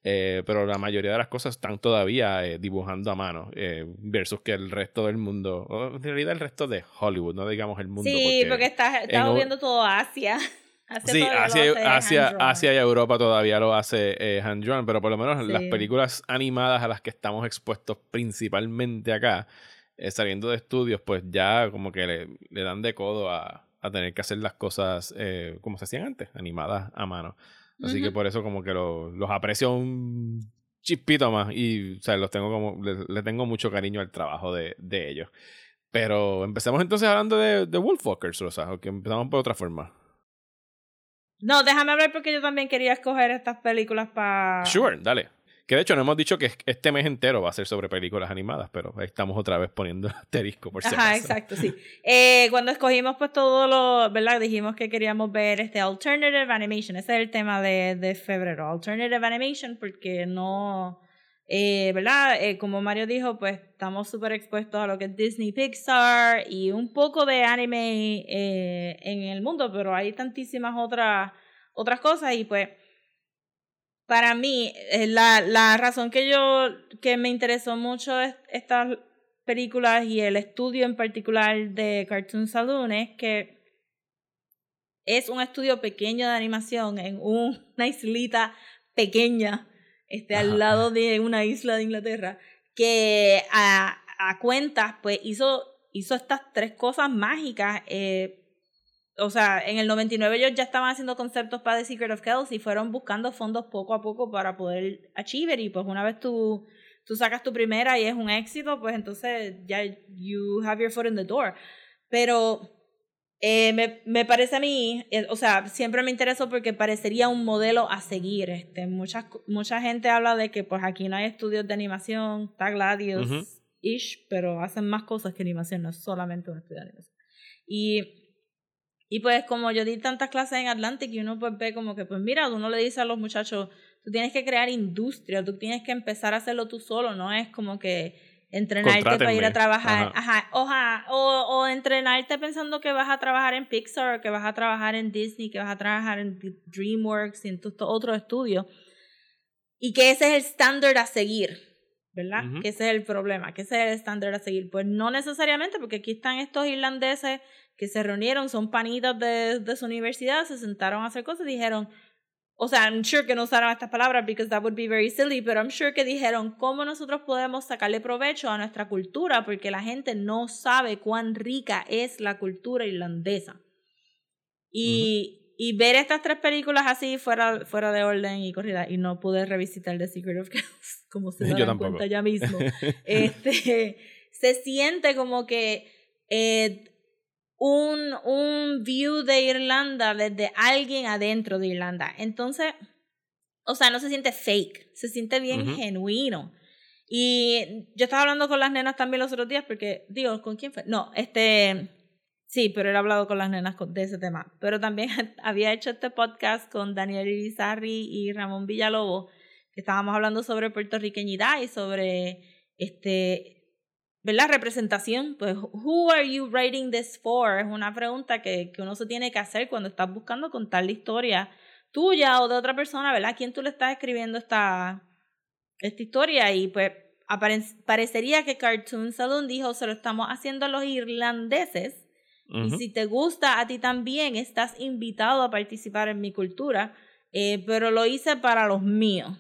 eh, pero la mayoría de las cosas están todavía eh, dibujando a mano, eh, versus que el resto del mundo, o en realidad el resto de Hollywood, no digamos el mundo. Sí, porque, estás, en- viendo todo Asia. Asia Sí, Asia, Asia. Asia y Europa todavía lo hace hand-drawn, pero por lo menos las películas animadas a las que estamos expuestos principalmente acá, saliendo de estudios, pues ya como que le, le dan de codo a, a tener que hacer las cosas eh, como se hacían antes, animadas a mano. Así que por eso como que lo- los aprecio un chispito más y o sea, los tengo como, le, le tengo mucho cariño al trabajo de, de ellos. Pero empecemos entonces hablando de, de Wolfwalkers, Rosa, o que empezamos por otra forma. No, déjame hablar porque yo también quería escoger estas películas para... Sure, dale. Que de hecho no hemos dicho que este mes entero va a ser sobre películas animadas, pero estamos otra vez poniendo asterisco por si Ajá, exacto, sí. Eh, cuando escogimos pues todo lo, ¿verdad? Dijimos que queríamos ver este Alternative Animation. Ese es el tema de, de febrero. Alternative Animation porque no, eh, ¿verdad? Eh, como Mario dijo, pues estamos súper expuestos a lo que es Disney, Pixar y un poco de anime eh, en el mundo, pero hay tantísimas otras, otras cosas y pues para mí, eh, la, la razón que yo, que me interesó mucho es- estas películas y el estudio en particular de Cartoon Saloon es que es un estudio pequeño de animación en un- una islita pequeña, este, Ajá. al lado de una isla de Inglaterra, que a, a cuentas, pues hizo, hizo estas tres cosas mágicas. eh, o sea, en el 99 ellos ya estaban haciendo conceptos para The Secret of Kells y fueron buscando fondos poco a poco para poder achiever y pues una vez tú, tú sacas tu primera y es un éxito, pues entonces ya you have your foot in the door. Pero eh, me, me parece a mí, eh, o sea, siempre me interesó porque parecería un modelo a seguir. Este, muchas, mucha gente habla de que pues aquí no hay estudios de animación, está Gladius, Ujú. ish, pero hacen más cosas que animación, no es solamente un estudio de animación. Y y pues como yo di tantas clases en Atlantic y uno pues ve como que, pues mira, uno le dice a los muchachos, tú tienes que crear industria, tú tienes que empezar a hacerlo tú solo, no es como que entrenarte para ir a trabajar, Ajá. ajá, oja, o, o entrenarte pensando que vas a trabajar en Pixar, que vas a trabajar en Disney, que vas a trabajar en DreamWorks y en otros estudios. Y que ese es el estándar a seguir, ¿verdad? Ujú. Que ese es el problema, que ese es el estándar a seguir. Pues no necesariamente, porque aquí están estos irlandeses que se reunieron, son panitas de, de su universidad, se sentaron a hacer cosas y dijeron, o sea, I'm sure que no usaron estas palabras because that would be very silly, pero I'm sure que dijeron cómo nosotros podemos sacarle provecho a nuestra cultura porque la gente no sabe cuán rica es la cultura irlandesa. Y, y ver estas tres películas así fuera, fuera de orden y corrida, y no pude revisitar The Secret of Kells, como se dan cuenta ya mismo. este, se siente como que eh, un, un view de Irlanda desde alguien adentro de Irlanda. Entonces, o sea, no se siente fake, se siente bien genuino. Y yo estaba hablando con las nenas también los otros días porque, digo, ¿con quién fue? No, este, Sí, pero ha hablado con las nenas de ese tema. Pero también había hecho este podcast con Daniel Irizarry y Ramón Villalobos, que estábamos hablando sobre puertorriqueñidad y sobre este, ¿verdad? Representación. Pues, who are you writing this for? Es una pregunta que, que uno se tiene que hacer cuando estás buscando contar la historia tuya o de otra persona, ¿verdad? ¿A quién tú le estás escribiendo esta, esta historia? Y pues apare- parecería que Cartoon Saloon dijo, se lo estamos haciendo a los irlandeses. Y Ujú. si te gusta a ti también, estás invitado a participar en mi cultura, eh, pero lo hice para los míos.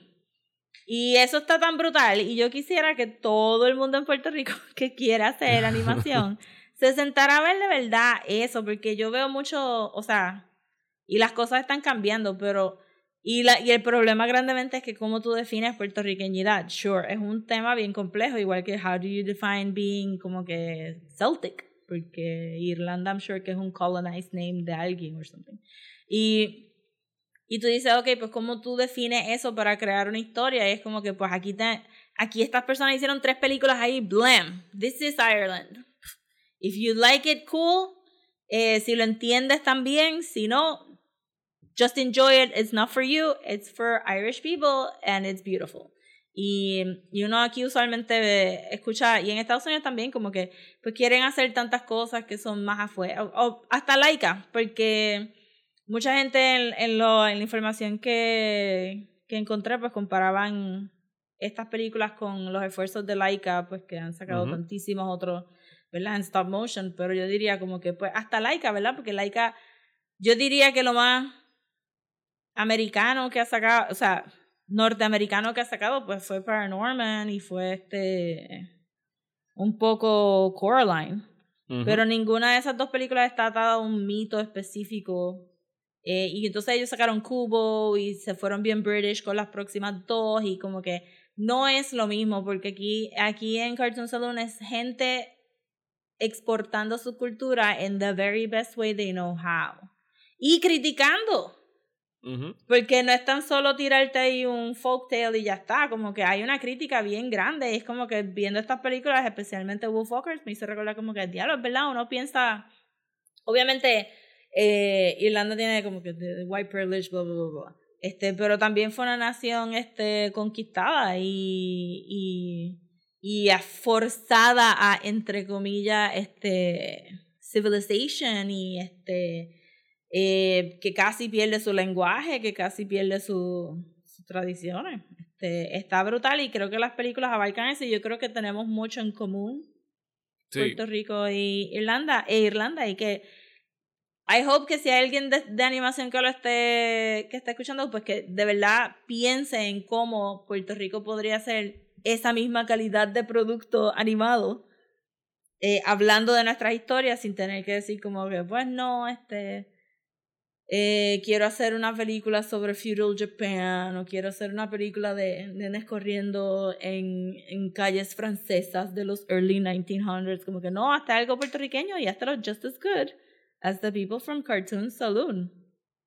Y eso está tan brutal. Y yo quisiera que todo el mundo en Puerto Rico que quiera hacer animación se sentara a ver de verdad eso, porque yo veo mucho, o sea, y las cosas están cambiando, pero. Y, la, y el problema grandemente es que cómo tú defines puertorriqueñidad. Sure, es un tema bien complejo, igual que how do you define being como que Celtic, porque Irlanda, I'm sure que es un colonized name de alguien or something. Y, y tú dices, ok, pues cómo tú defines eso para crear una historia. Y es como que, pues aquí, te, aquí estas personas hicieron tres películas ahí, blam, this is Ireland. If you like it, cool. Eh, si lo entiendes también, si no, just enjoy it. It's not for you, it's for Irish people and it's beautiful. Y, y uno aquí usualmente escucha, y en Estados Unidos también, como que pues quieren hacer tantas cosas que son más afuera, o, o hasta laica, porque mucha gente en, en, lo, en la información que, que encontré, pues comparaban estas películas con los esfuerzos de Laika, pues que han sacado tantísimos otros, ¿verdad? En stop motion, pero yo diría como que pues hasta Laika, ¿verdad? Porque Laika, yo diría que lo más americano que ha sacado, o sea, norteamericano que ha sacado, pues fue Paranorman y fue este un poco Coraline. Pero ninguna de esas dos películas está atada a un mito específico. Eh, y entonces ellos sacaron Cubo y se fueron bien British con las próximas dos y como que no es lo mismo porque aquí, aquí en Cartoon Saloon es gente exportando su cultura in the very best way they know how. Y criticando. Ujú. Porque no es tan solo tirarte ahí un folktale y ya está, como que hay una crítica bien grande. Y es como que viendo estas películas, especialmente Wolfwalkers, me hizo recordar como que, diablo, es verdad, uno piensa. Obviamente, eh, Irlanda tiene como que the white privilege, bla, bla, bla, bla. Este, pero también fue una nación este, conquistada y, y, y forzada a, entre comillas, este, civilization y este eh, que casi pierde su lenguaje, que casi pierde su- sus tradiciones. Este, está brutal y creo que las películas abarcan eso y yo creo que tenemos mucho en común, Sí. Puerto Rico y Irlanda, e Irlanda, y que I hope que si hay alguien de, de animación que lo esté, que esté escuchando, pues que de verdad piense en cómo Puerto Rico podría ser esa misma calidad de producto animado, eh, hablando de nuestras historias sin tener que decir como que, pues no, este, eh, quiero hacer una película sobre feudal Japan o quiero hacer una película de nenes corriendo en, en calles francesas de los early 1900s, como que no, hasta algo puertorriqueño y hasta just as good as the people from Cartoon Saloon.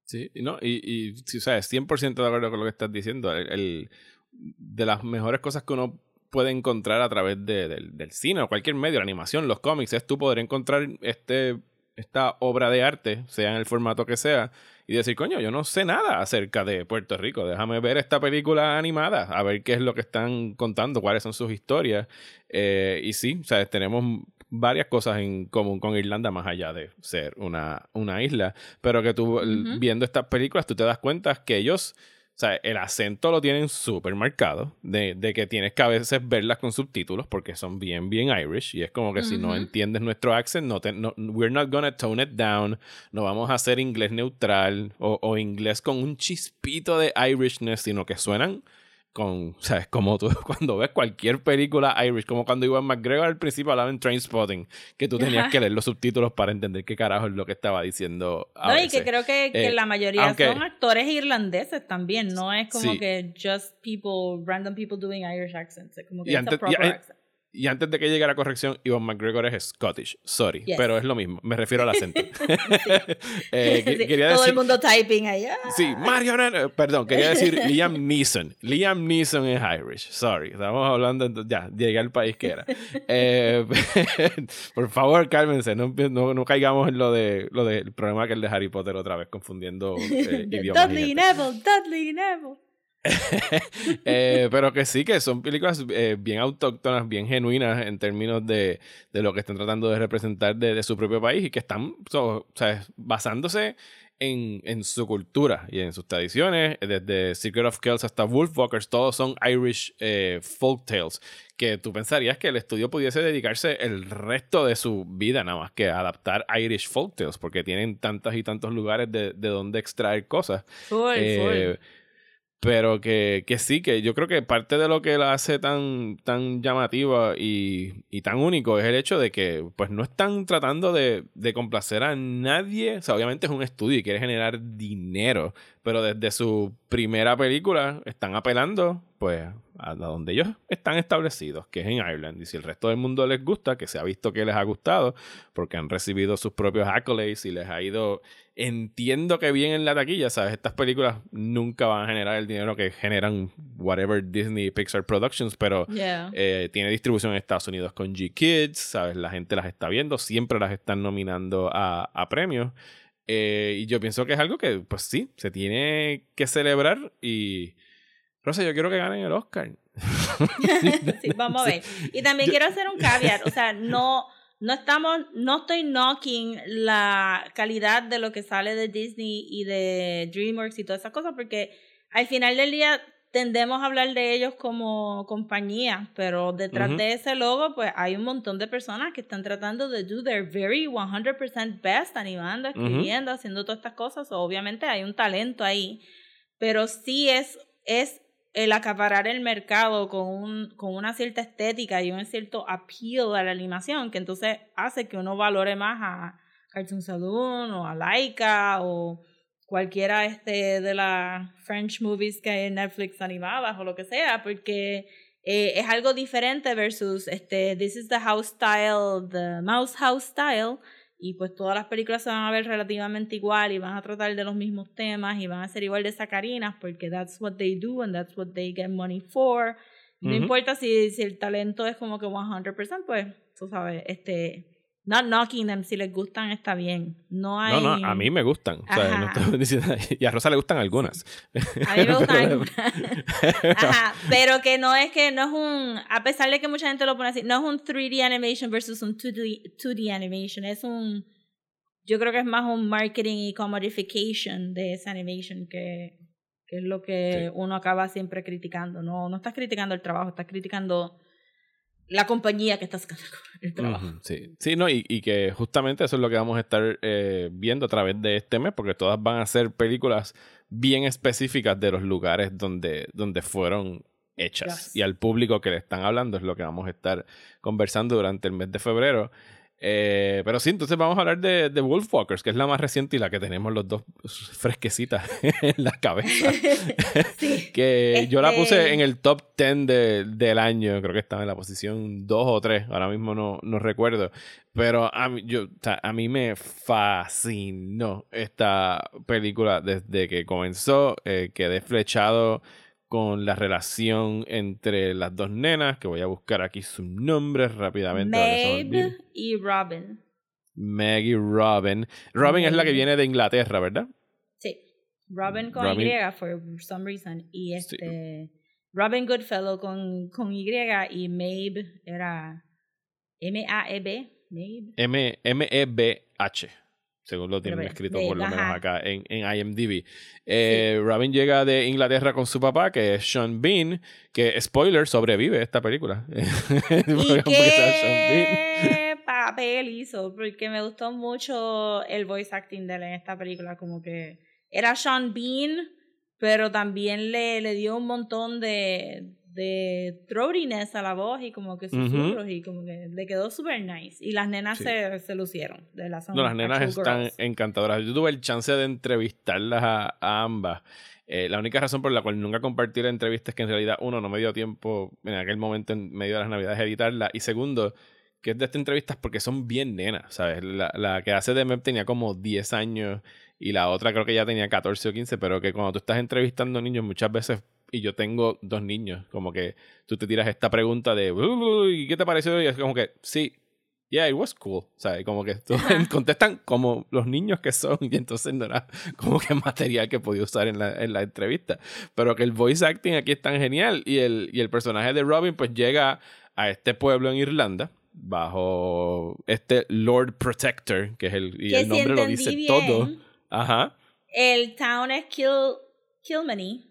Sí, no, y, y sí, o sea, 100% de acuerdo con lo que estás diciendo. El, el- de las mejores cosas que uno puede encontrar a través de- del, del cine o cualquier medio, la animación, los cómics, es tú poder encontrar este, esta obra de arte, sea en el formato que sea, y decir, coño, yo no sé nada acerca de Puerto Rico, déjame ver esta película animada, a ver qué es lo que están contando, cuáles son sus historias. Eh, y sí, o sea, tenemos varias cosas en común con Irlanda más allá de ser una, una isla, pero que tú viendo estas películas tú te das cuenta que ellos, o sea, el acento lo tienen súper marcado, de, de que tienes que a veces verlas con subtítulos porque son bien, bien Irish y es como que si no entiendes nuestro accent, no te, no, we're not gonna tone it down, no vamos a hacer inglés neutral o, o inglés con un chispito de Irishness, sino que suenan con, ¿sabes? Como tú cuando ves cualquier película Irish, como cuando Iwan McGregor al principio hablaba en Trainspotting, que tú tenías Ajá. que leer los subtítulos para entender qué carajo es lo que estaba diciendo. A No, y que creo que, que Eh, la mayoría aunque- son actores irlandeses también, no es como Sí. que just people, random people doing Irish accents, es como que Y antes- y- proper accent. Y antes de que llegue la corrección, Ivan McGregor es Scottish. Sorry, Yes. pero es lo mismo. Me refiero al acento. Eh, Sí, quería todo decir, el mundo typing allá. Sí, Marionette. eh, Perdón, quería decir Liam Neeson. Liam Neeson es Irish. Sorry, estamos hablando. Ya, llegué al país que era. Eh, por favor, cálmense. No, no, no caigamos en lo de lo del problema que el de Harry Potter otra vez, confundiendo eh, idiomas. Dudley. Neville, Dudley Neville. Eh, pero que sí, que son películas eh, bien autóctonas, bien genuinas en términos de, de lo que están tratando de representar de, de su propio país y que están so- basándose en, en su cultura y en sus tradiciones, desde Secret of Kells hasta Wolfwalkers, todos son Irish eh, folk tales, que tú pensarías que el estudio pudiese dedicarse el resto de su vida nada más que a adaptar Irish folk tales, porque tienen tantos y tantos lugares de, de donde extraer cosas. Full, Eh, pero que, que sí, que yo creo que parte de lo que la hace tan, tan llamativa y, y tan único es el hecho de que pues no están tratando de, de complacer a nadie. O sea, obviamente es un estudio y quiere generar dinero, pero desde su primera película están apelando pues a donde ellos están establecidos, que es en Ireland. Y si el resto del mundo les gusta, que se ha visto que les ha gustado, porque han recibido sus propios accolades y les ha ido entiendo que bien en la taquilla, ¿sabes? Estas películas nunca van a generar el dinero que generan whatever Disney Pixar Productions, pero Yeah. eh, tiene distribución en Estados Unidos con G-Kids, ¿sabes? La gente las está viendo, siempre las están nominando a, a premios. Eh, y yo pienso que es algo que, pues sí, se tiene que celebrar y... Rosa, yo quiero que ganen el Oscar. Sí, vamos a ver. Y también quiero hacer un caveat, o sea, no, no estamos, no estoy knocking la calidad de lo que sale de Disney y de DreamWorks y todas esas cosas, porque al final del día tendemos a hablar de ellos como compañía, pero detrás de ese logo, pues hay un montón de personas que están tratando de do their very 100% best, animando, escribiendo, haciendo todas estas cosas. Obviamente hay un talento ahí, pero sí es, es el acaparar el mercado con, un, con una cierta estética y un cierto appeal a la animación, que entonces hace que uno valore más a Cartoon Saloon o a Laika o cualquiera este de las French movies que hay en Netflix animadas o lo que sea, porque eh, es algo diferente versus este This is the House Style, the Mouse House Style, y pues todas las películas se van a ver relativamente igual y van a tratar de los mismos temas y van a ser igual de sacarinas porque that's what they do and that's what they get money for. No Ujú. importa si, si el talento es como que 100%, pues tú sabes, este, not knocking them, si les gustan está bien. No hay... No, no, a mí me gustan. O sea, no Ajá. estoy diciendo- y a Rosa le gustan algunas. A mí me gustan. Ajá, pero que no es que no es un, a pesar de que mucha gente lo pone así, no es un 3D animation versus un 2D, 2D animation, es un, yo creo que es más un marketing y commodification de esa animation que, que es lo que Sí. uno acaba siempre criticando. No, no estás criticando el trabajo, estás criticando la compañía que está sacando el trabajo. Sí, sí no, y, y que justamente eso es lo que vamos a estar eh, viendo a través de este mes, porque todas van a ser películas bien específicas de los lugares donde, donde fueron hechas. Yes. Y al público que le están hablando es lo que vamos a estar conversando durante el mes de febrero. Eh, pero sí, entonces vamos a hablar de, de Wolfwalkers, que es la más reciente y la que tenemos los dos fresquecitas en la cabeza. Sí. que yo la puse Este- en el top 10 de- del año, creo que estaba en la posición 2 o 3, ahora mismo no, no recuerdo, pero a mí, yo, o sea, a mí me fascinó esta película desde que comenzó, eh, quedé flechado con la relación entre las dos nenas, que voy a buscar aquí sus nombres rápidamente. Maeve y Robin. Y Robin. Robin es la que viene de Inglaterra, ¿verdad? Sí. Robin con Robin- Y for some reason. Y este. Robin Goodfellow con, con Y y Maeve era M-A-E-B. Maeve. M- M-E-B-H, según lo tienen escrito por lo menos acá en, en IMDb. Eh, Robin llega de Inglaterra con su papá, que es Sean Bean, que, spoiler, sobrevive esta película. ¿Y qué papel hizo? Porque me gustó mucho el voice acting de él en esta película. Como que era Sean Bean, pero también le, le dio un montón de, de throatiness a la voz y como que susurros y como que le quedó super nice. Y las nenas Sí. se, se lucieron. De las No, las nenas están encantadoras. Yo tuve el chance de entrevistarlas a, a ambas. Eh, la única razón por la cual nunca compartí la entrevista es que en realidad, uno, no me dio tiempo en aquel momento, en medio de las navidades, editarla. Y segundo, que es de estas entrevistas porque son bien nenas, ¿sabes? La, la que hace de MEP tenía como 10 años y la otra creo que ya tenía 14 o 15, pero que cuando tú estás entrevistando niños muchas veces, y yo tengo dos niños, como que tú te tiras esta pregunta de, "Uh, ¿y qué te pareció? Y es como que, sí, yeah, it was cool. O sea, como que contestan como los niños que son, y entonces no era como que material que podía usar en la, en la entrevista. Pero que el voice acting aquí es tan genial y el, y el personaje de Robin pues llega a este pueblo en Irlanda bajo este Lord Protector, que es el, y el si nombre lo dice bien, todo. Ajá, El town es Kill, Kilmany,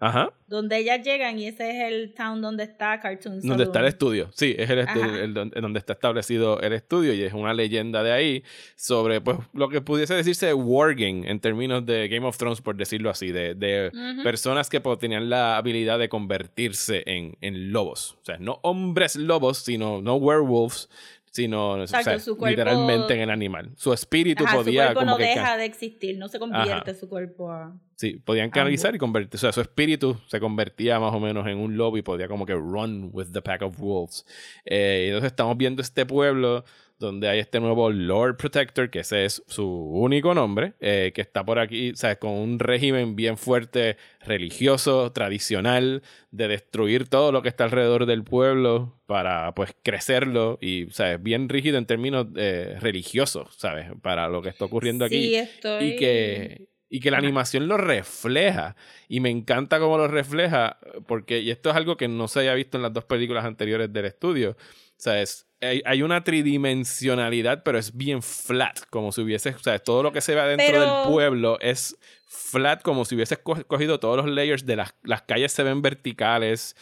ajá. donde ellas llegan y ese es el town donde está Cartoon Donde está el Saloon. estudio. Sí, es el, el en donde está establecido el estudio y es una leyenda de ahí sobre pues lo que pudiese decirse wargame en términos de Game of Thrones, por decirlo así, de, de Ujú. personas que pues, tenían la habilidad de convertirse en, en lobos. O sea, no hombres lobos, sino no werewolves, sino o sea, Exacto, su cuerpo- literalmente en el animal. Su espíritu Ajá, su podía cuerpo como no que deja de existir, no se convierte su cuerpo a... Sí, podían canalizar y convertir. O sea, su espíritu se convertía más o menos en un lobo y podía como que run with the pack of wolves. Eh, entonces estamos viendo este pueblo donde hay este nuevo Lord Protector, que ese es su único nombre, eh, que está por aquí, o sea, con un régimen bien fuerte, religioso, tradicional, de destruir todo lo que está alrededor del pueblo para, pues, crecerlo y, ¿sabes? Bien rígido en términos eh, religiosos, ¿sabes? Para lo que está ocurriendo aquí Sí, estoy... y que, y que la animación lo refleja. Y me encanta cómo lo refleja, porque, y esto es algo que no se había visto en las dos películas anteriores del estudio. O sea, es, hay, hay una tridimensionalidad, pero es bien flat, como si hubiese, o sea, todo lo que se ve adentro Pero- del pueblo es flat, como si hubieses co- cogido todos los layers de las, las calles se ven verticales.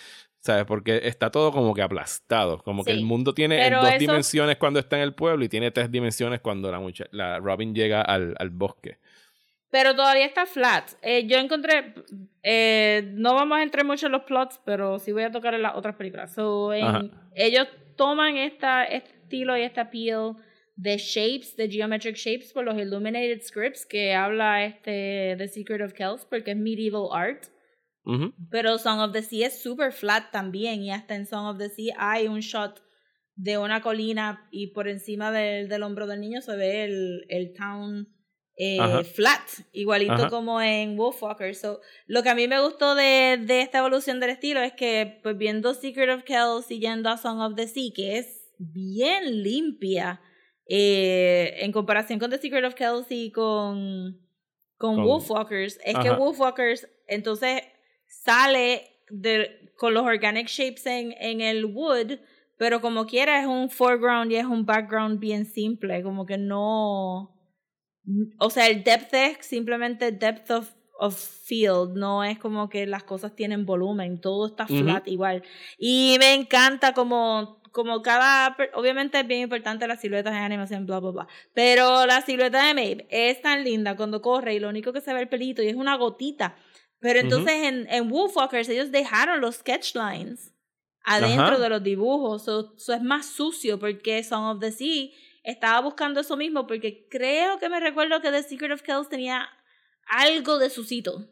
¿Sabes? Porque está todo como que aplastado. Como que el mundo tiene dos eso- dimensiones cuando está en el pueblo y tiene tres dimensiones cuando la, mucha- la Robin llega al, al bosque. Pero todavía está flat. Eh, yo encontré. eh, no vamos a entrar mucho en los plots, pero sí voy a tocar en las otras películas. So, en- ellos toman esta, este estilo y este appeal de shapes, de geometric shapes, por los illuminated scripts que habla este The Secret of Kells, porque es medieval art. Ujú. Pero Song of the Sea es super flat también. Y hasta en Song of the Sea hay un shot de una colina y por encima del, del hombro del niño se ve el, el town eh, flat, igualito Ajá. como en Wolfwalker. So, lo que a mí me gustó de, de esta evolución del estilo es que, pues viendo Secret of Kells y yendo a Song of the Sea, que es bien limpia eh, en comparación con The Secret of Kells y con, con, Con- Wolfwalkers, es que. Wolfwalkers entonces sale de, con los organic shapes en, en el wood, pero como quiera es un foreground y es un background bien simple, como que no... O sea, el depth es simplemente depth of, of field, no es como que las cosas tienen volumen, todo está flat igual. Y me encanta como, como cada... Obviamente es bien importante las siluetas en animación, bla, bla, bla. Pero la silueta de Maeve es tan linda cuando corre y lo único que se ve el pelito y es una gotita. Pero entonces en, en Wolfwalkers ellos dejaron los sketch lines adentro Ajá. de los dibujos. Eso es más sucio porque Song of the Sea estaba buscando eso mismo porque creo que me recuerdo que The Secret of Kells tenía algo de sucito.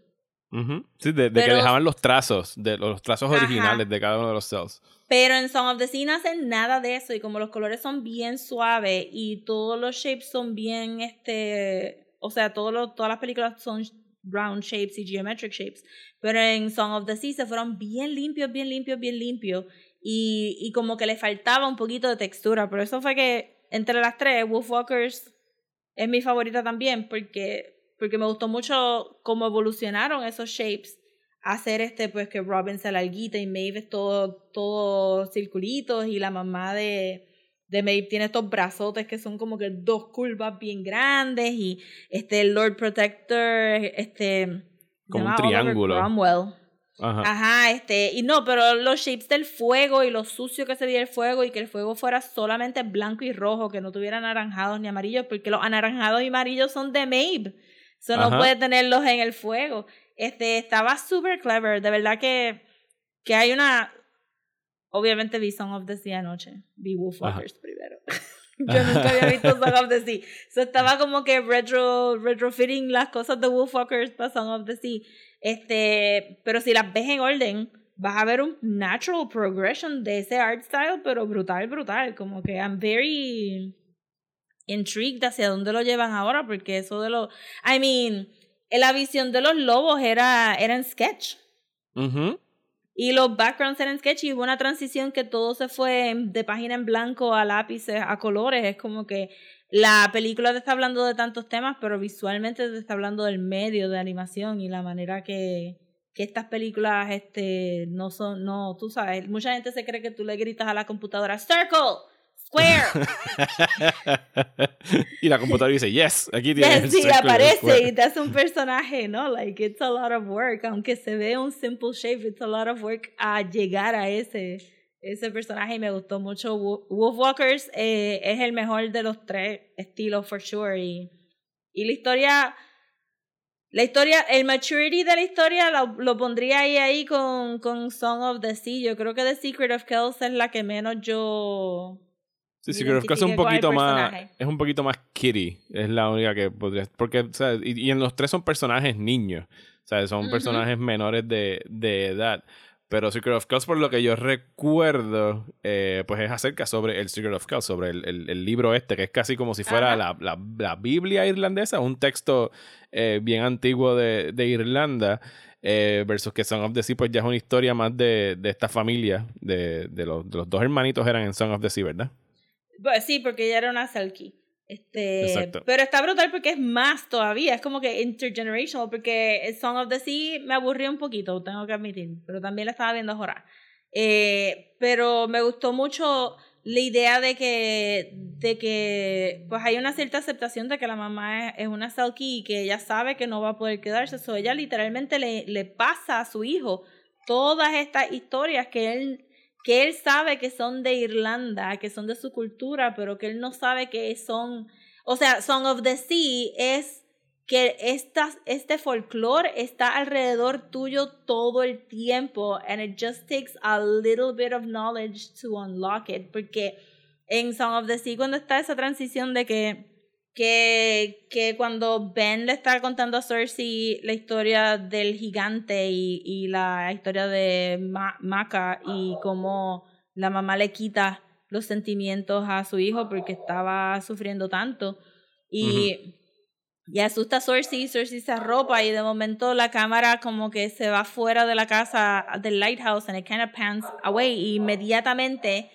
Ujú. Sí, de, de que dejaban los trazos, de los trazos Ajá. originales de cada uno de los cells. Pero en Song of the Sea no hacen nada de eso y como los colores son bien suaves y todos los shapes son bien, este, o sea, todos los, todas las películas son round shapes y geometric shapes, pero en Song of the Sea se fueron bien limpios, bien limpios, bien limpios y, y como que le faltaba un poquito de textura, por eso fue que entre las tres, Wolfwalkers es mi favorita también porque, porque me gustó mucho cómo evolucionaron esos shapes hacer este pues que Robin se larguita y Maeve es todo todo circulitos y la mamá de de Maeve tiene estos brazotes que son como que dos curvas bien grandes y este Lord Protector este Como un triángulo. Cromwell. Ajá. Ajá, este, y no, pero los shapes del fuego y lo sucio que se veía el fuego y que el fuego fuera solamente blanco y rojo, que no tuviera anaranjados ni amarillos, porque los anaranjados y amarillos son de Maeve. Eso no puede tenerlos en el fuego. Este, estaba súper clever, de verdad que que hay una obviamente vi Song of the Sea anoche vi Wolfwalkers primero yo nunca había visto Song of the Sea so estaba como que retro retrofitting las cosas de Wolfwalkers para Song of the Sea este pero si las ves en orden vas a ver un natural progression de ese art style pero brutal brutal como que I'm very intrigued hacia dónde lo llevan ahora porque eso de los I mean la visión de los lobos era, era en sketch. Ujú. Y los backgrounds eran sketch y hubo una transición que todo se fue de página en blanco a lápices, a colores. Es como que la película te está hablando de tantos temas, pero visualmente te está hablando del medio de animación y la manera que, que estas películas este, no son, no, tú sabes, mucha gente se cree que tú le gritas a la computadora, Circle, Square. y la computadora dice, yes, aquí tienes. Yes, sí, aparece square". y te hace un personaje, ¿no? Like, it's a lot of work. Aunque se ve un simple shape, it's a lot of work a llegar a ese, ese personaje y me gustó mucho. Wo- Wolfwalkers eh, es el mejor de los tres estilos, for sure. Y, y la historia, la historia, el maturity de la historia lo, lo pondría ahí, ahí con, con Song of the Sea. Yo creo que The Secret of Kells es la que menos yo... Sí, sí, me creo que es un poquito más. Es un poquito más kitty. Es la única que podría. Porque, o sea, y, y en los tres son personajes niños. O sea, son personajes menores de, de edad. Pero Secret of Kells, por lo que yo recuerdo, eh, pues es acerca sobre el Secret of Kells, sobre el, el- el libro este, que es casi como si fuera la, la, la Biblia irlandesa, un texto eh, bien antiguo de, de Irlanda, eh, versus que Song of the Sea, pues ya es una historia más de, de esta familia, de, de, los, de los dos hermanitos eran en Song of the Sea, ¿verdad? Pues sí, porque ella era una Selkie. Este, Exacto. pero está brutal porque es más todavía, es como que intergenerational, porque Song of the Sea me aburrió un poquito, tengo que admitir, pero también la estaba viendo ahora. Eh, pero me gustó mucho la idea de que, de que pues hay una cierta aceptación de que la mamá es, es una Selkie y que ella sabe que no va a poder quedarse, so ella literalmente le, le pasa a su hijo todas estas historias que él que él sabe que son de Irlanda, que son de su cultura, pero que él no sabe que son, o sea, Song of the Sea es que estas, este folclore está alrededor tuyo todo el tiempo and it just takes a little bit of knowledge to unlock it porque en Song of the Sea cuando está esa transición de que que, que cuando Ben le está contando a Cersei la historia del gigante y, y la historia de Ma Maca y cómo la mamá le quita los sentimientos a su hijo porque estaba sufriendo tanto y, y asusta a Cersei, Cersei se arropa y de momento la cámara como que se va fuera de la casa del lighthouse and it kind of pans away. Y inmediatamente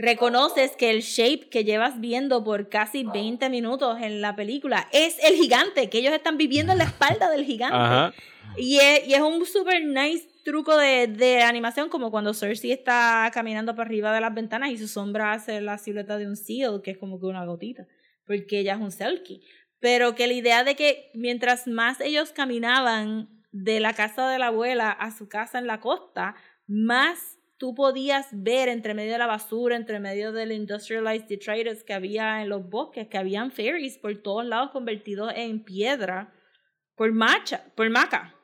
reconoces que el shape que llevas viendo por casi 20 minutos en la película es el gigante, que ellos están viviendo en la espalda del gigante. Ajá. Y es, y es un super nice truco de, de animación, como cuando Cersei está caminando por arriba de las ventanas y su sombra hace la silueta de un seal, que es como que una gotita, porque ella es un Selkie. Pero que la idea de que mientras más ellos caminaban de la casa de la abuela a su casa en la costa, más tú podías ver entre medio de la basura, entre medio del industrialized detritus que había en los bosques, que habían fairies por todos lados convertidos en piedra por macha, por maca.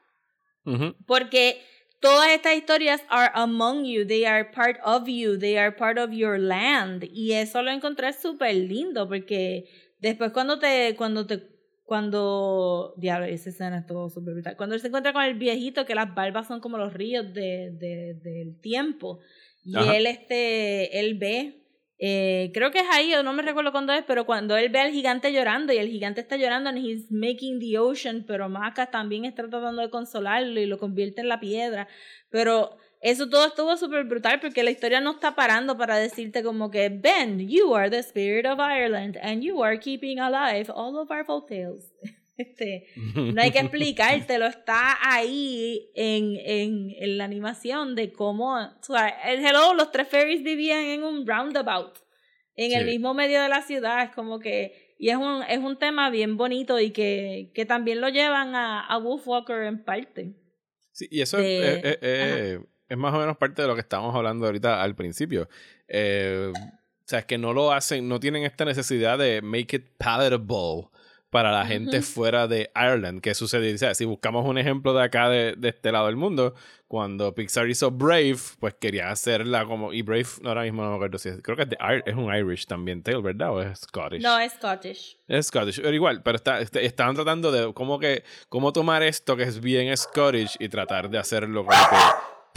Porque todas estas historias are among you, they are part of you, they are part of your land. Y eso lo encontré súper lindo porque después cuando te, cuando te, cuando, diablo, esa escena estuvo súper brutal. Cuando él se encuentra con el viejito, que las barbas son como los ríos de, de, del tiempo. Y Ajá. él, este, él ve, eh, creo que es ahí, o no me recuerdo cuándo es, pero cuando él ve al gigante llorando y el gigante está llorando and he's making the ocean, pero Maca también está tratando de consolarlo y lo convierte en la piedra. Pero eso todo estuvo súper brutal porque la historia no está parando para decirte como que, Ben, you are the spirit of Ireland and you are keeping alive all of our folk tales. Este, no hay que explicártelo, está ahí en, en, en la animación de cómo, o sea, el Hello, los tres fairies vivían en un roundabout, en el mismo medio de la ciudad, es como que, y es un, es un tema bien bonito y que, que también lo llevan a, a Wolfwalker en parte. Sí, y eso de- es, es- es- es más o menos parte de lo que estábamos hablando ahorita al principio. Eh, o sea, es que no lo hacen, no tienen esta necesidad de make it palatable para la gente fuera de Ireland. ¿Qué sucede? O sea, si buscamos un ejemplo de acá, de, de este lado del mundo, cuando Pixar hizo Brave, pues quería hacerla como. Y Brave, ahora mismo no me acuerdo si es. Creo que es, de, es un Irish también, Tale, ¿verdad? ¿O es Scottish? No, es Scottish. Es Scottish, pero igual, pero está, este- estaban tratando de cómo que cómo tomar esto que es bien Scottish y tratar de hacerlo como que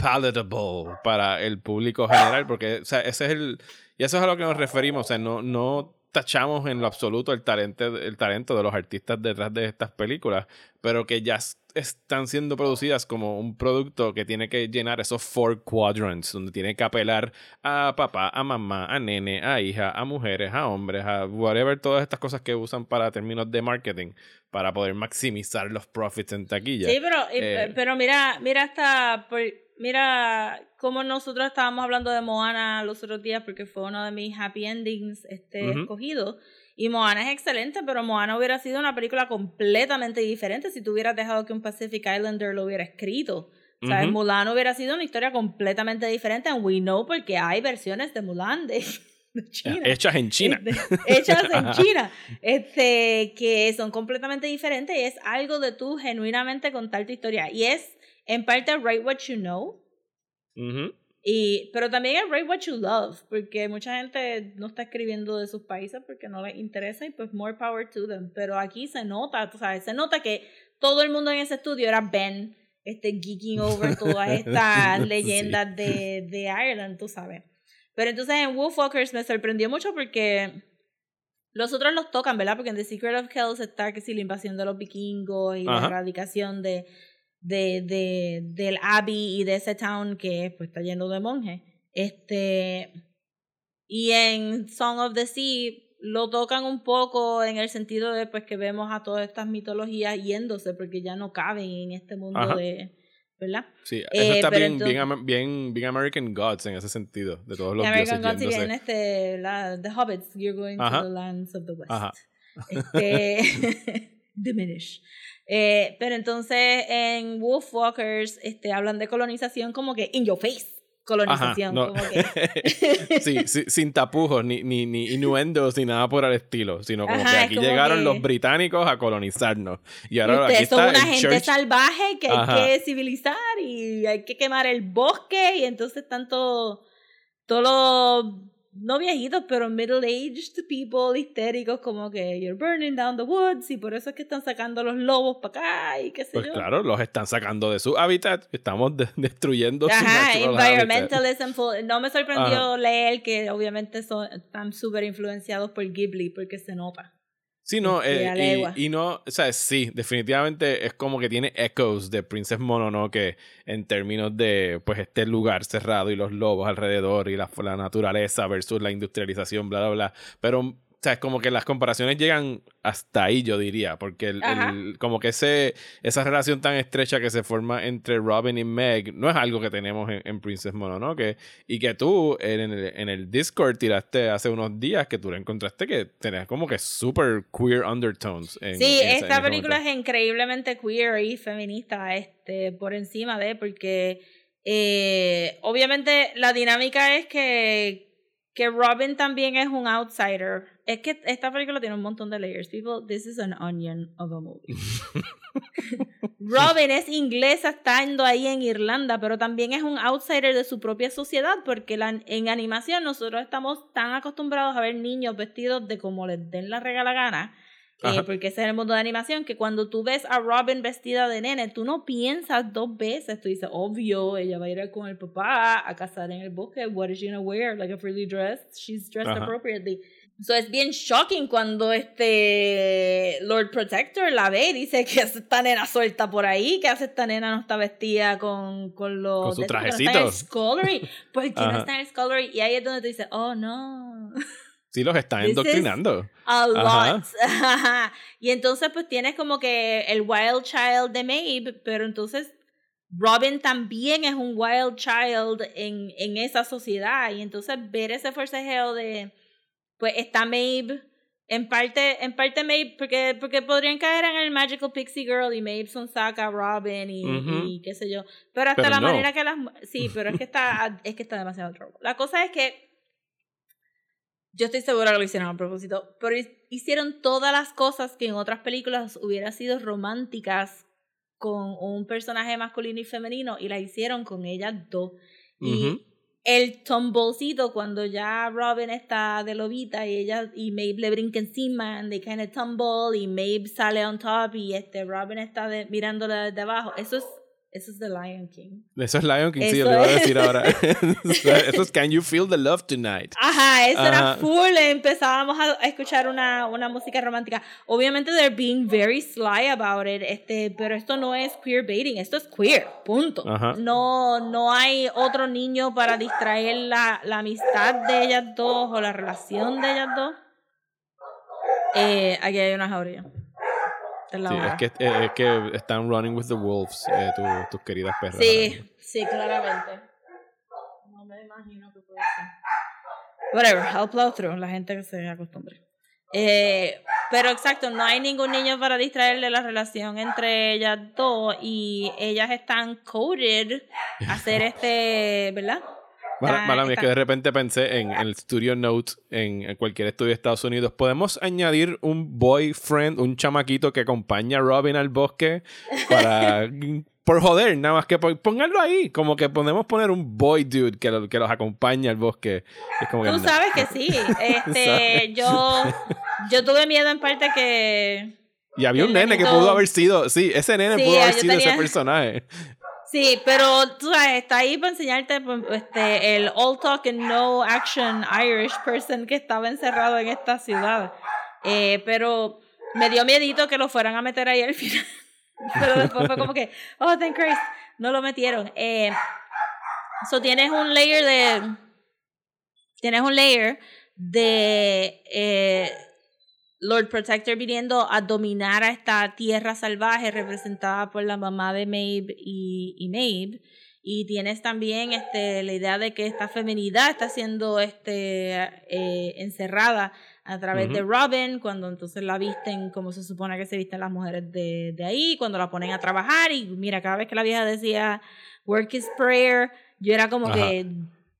palatable para el público general, porque o sea, ese es el y eso es a lo que nos referimos, o sea, no no tachamos en lo absoluto el talento el talento de los artistas detrás de estas películas, pero que ya están siendo producidas como un producto que tiene que llenar esos four quadrants, donde tiene que apelar a papá, a mamá, a nene, a hija, a mujeres, a hombres, a whatever, todas estas cosas que usan para términos de marketing, para poder maximizar los profits en taquilla. Sí, pero, eh, pero mira, mira hasta, mira como nosotros estábamos hablando de Moana los otros días porque fue uno de mis happy endings este, Ujú. escogidos. Y Moana es excelente, pero Moana hubiera sido una película completamente diferente si tú hubieras dejado que un Pacific Islander lo hubiera escrito. O sea, Ujú. Mulan hubiera sido una historia completamente diferente. And we know porque hay versiones de Mulan de, de China. Hechas en China. Este, hechas en China, este, que son completamente diferentes y es algo de tú genuinamente contar tu historia. Y es en parte write what you know, Ujú. Y, pero también es write what you love, porque mucha gente no está escribiendo de sus países porque no les interesa y pues more power to them. Pero aquí se nota, tú sabes, se nota que todo el mundo en ese estudio era Ben, este, geeking over todas estas Sí. leyendas de, de Ireland, tú sabes. Pero entonces en Wolfwalkers me sorprendió mucho porque los otros los tocan, ¿verdad? Porque en The Secret of Kells está que si la invasión de los vikingos y la Ajá. erradicación de, de, de, del Abbey y de ese town que pues está lleno de monjes. Este, y en Song of the Sea lo tocan un poco en el sentido de pues que vemos a todas estas mitologías yéndose porque ya no caben en este mundo Ajá. de, ¿verdad? Sí, eso Eh, está bien, entonces- bien, bien, bien American Gods en ese sentido, de todos los American dioses Gods y yéndose. este, la, The Hobbits, You're going Ajá. to the lands of the West. Ajá. Este, diminish. Eh, pero entonces en Wolfwalkers este, hablan de colonización como que in your face. Ajá, Colonización. no. Como que, sí, sí, sin tapujos, ni, ni, ni innuendos, ni nada por el estilo, sino como Ajá, que aquí como llegaron que- los británicos a colonizarnos. Y ahora ustedes aquí son está una el gente church. salvaje que hay Ajá. que civilizar y hay que quemar el bosque y entonces todos todos los no viejitos pero middle aged people histéricos como que you're burning down the woods y por eso es que están sacando los lobos para acá y qué sé Pues yo claro, los están sacando de su hábitat, estamos de- destruyendo su Ajá, hábitat. environmentalism. full- No me sorprendió leer que obviamente son, están súper influenciados por Ghibli porque se nota. Sí, no, eh, y no, o sea, sí, definitivamente es como que tiene echoes de Princess Mononoke en términos de, pues, este lugar cerrado y los lobos alrededor y la, la naturaleza versus la industrialización, bla, bla, bla. Pero, o sea, es como que las comparaciones llegan hasta ahí, yo diría, porque el, como que ese, esa relación tan estrecha que se forma entre Robin y Meg no es algo que tenemos en, en Princess Mononoke y que tú en el, en el Discord tiraste hace unos días que tú le encontraste que tenías como que super queer undertones. En, sí, esta película es increíblemente queer y feminista este, por encima de, porque eh, obviamente la dinámica es que, que Robin también es un outsider. Es que esta película tiene un montón de layers. People, this is an onion of a movie. Robin es inglesa estando ahí en Irlanda, pero también es un outsider de su propia sociedad, porque la- en animación nosotros estamos tan acostumbrados a ver niños vestidos de como les den la regala gana, eh, porque ese es el mundo de animación, que cuando tú ves a Robin vestida de nene, tú no piensas dos veces, tú dices, obvio, ella va a ir con el papá a cazar en el bosque, what is she gonna wear? Like a frilly dress, she's dressed Ajá. appropriately. So es bien shocking cuando este Lord Protector la ve y dice que esta nena suelta por ahí, que hace esta nena no está vestida con, con los Con su No trajecito. el scullery. ¿Por qué no está en el scullery? Y ahí es donde tú dices, oh no. Sí, los están endoctrinando. A Ajá. lot. y entonces pues tienes como que el wild child de Maeve, pero entonces Robin también es un wild child en, en esa sociedad. Y entonces ver ese forcejeo de, pues está Maeve, en parte, en parte Maeve, porque, porque podrían caer en el Magical Pixie Girl y Maeve son saca Robin y, y qué sé yo. Pero hasta Pero la no. manera que las... Sí, pero es que está, es que está demasiado trobo. La cosa es que Yo estoy segura que lo hicieron a propósito, pero hi- hicieron todas las cosas que en otras películas hubieran sido románticas con un personaje masculino y femenino y las hicieron con ellas dos. Y Ujú. El tumblecito cuando ya Robin está de lobita y ella y Maeve le brinca encima and they kind of tumble y Maeve sale on top y este Robin está de, mirándola desde abajo. Eso es eso es The Lion King. Eso es Lion King, sí, yo le iba a decir ahora. Eso es Can You Feel the Love Tonight? Ajá, eso era full. Empezábamos a, a escuchar una, una música romántica. Obviamente, they're being very sly about it, este, pero esto no es queer baiting, esto es queer, punto. Ajá. No, no hay otro niño para distraer la, la amistad de ellas dos o la relación de ellas dos. Eh, aquí hay una jauría. Esta es la Sí, hora. es que, eh, es que están running with the wolves, eh, tu- tus queridas perras. Sí, sí, claramente. No me imagino que puede ser. Whatever, I'll plow through, la gente que se acostumbre. Eh, pero exacto, no hay ningún niño para distraerle la relación entre ellas dos y ellas están coded a hacer este, ¿verdad? Mala, mala mía, es que de repente pensé en, el Studio Note en, en cualquier estudio de Estados Unidos. ¿Podemos añadir un boyfriend, un chamaquito que acompaña a Robin al bosque? Para. por joder, nada más que pónganlo ahí. Como que podemos poner un boy dude que, lo- que los acompaña al bosque. Es como que Tú no. sabes que sí. Este, ¿Sabes? yo, yo tuve miedo en parte que Y había un nene que pudo haber sido. Sí, ese nene Sí, pudo haber yo sido ese tenía- personaje. Sí, pero tú sabes, está ahí para enseñarte pues, este, el all talk and no action Irish person que estaba encerrado en esta ciudad. Eh, pero me dio miedito que lo fueran a meter ahí al final. pero después fue como que, oh, thank Christ, no lo metieron. Eh, so tienes un layer de. Tienes un layer de eh, Lord Protector viniendo a dominar a esta tierra salvaje representada por la mamá de Maeve y, y Maeve. Y tienes también este, la idea de que esta feminidad está siendo este, eh, encerrada a través de. Robin, cuando entonces la visten como se supone que se visten las mujeres de, de ahí, cuando la ponen a trabajar. Y mira, cada vez que la vieja decía, work is prayer, yo era como Ajá. que,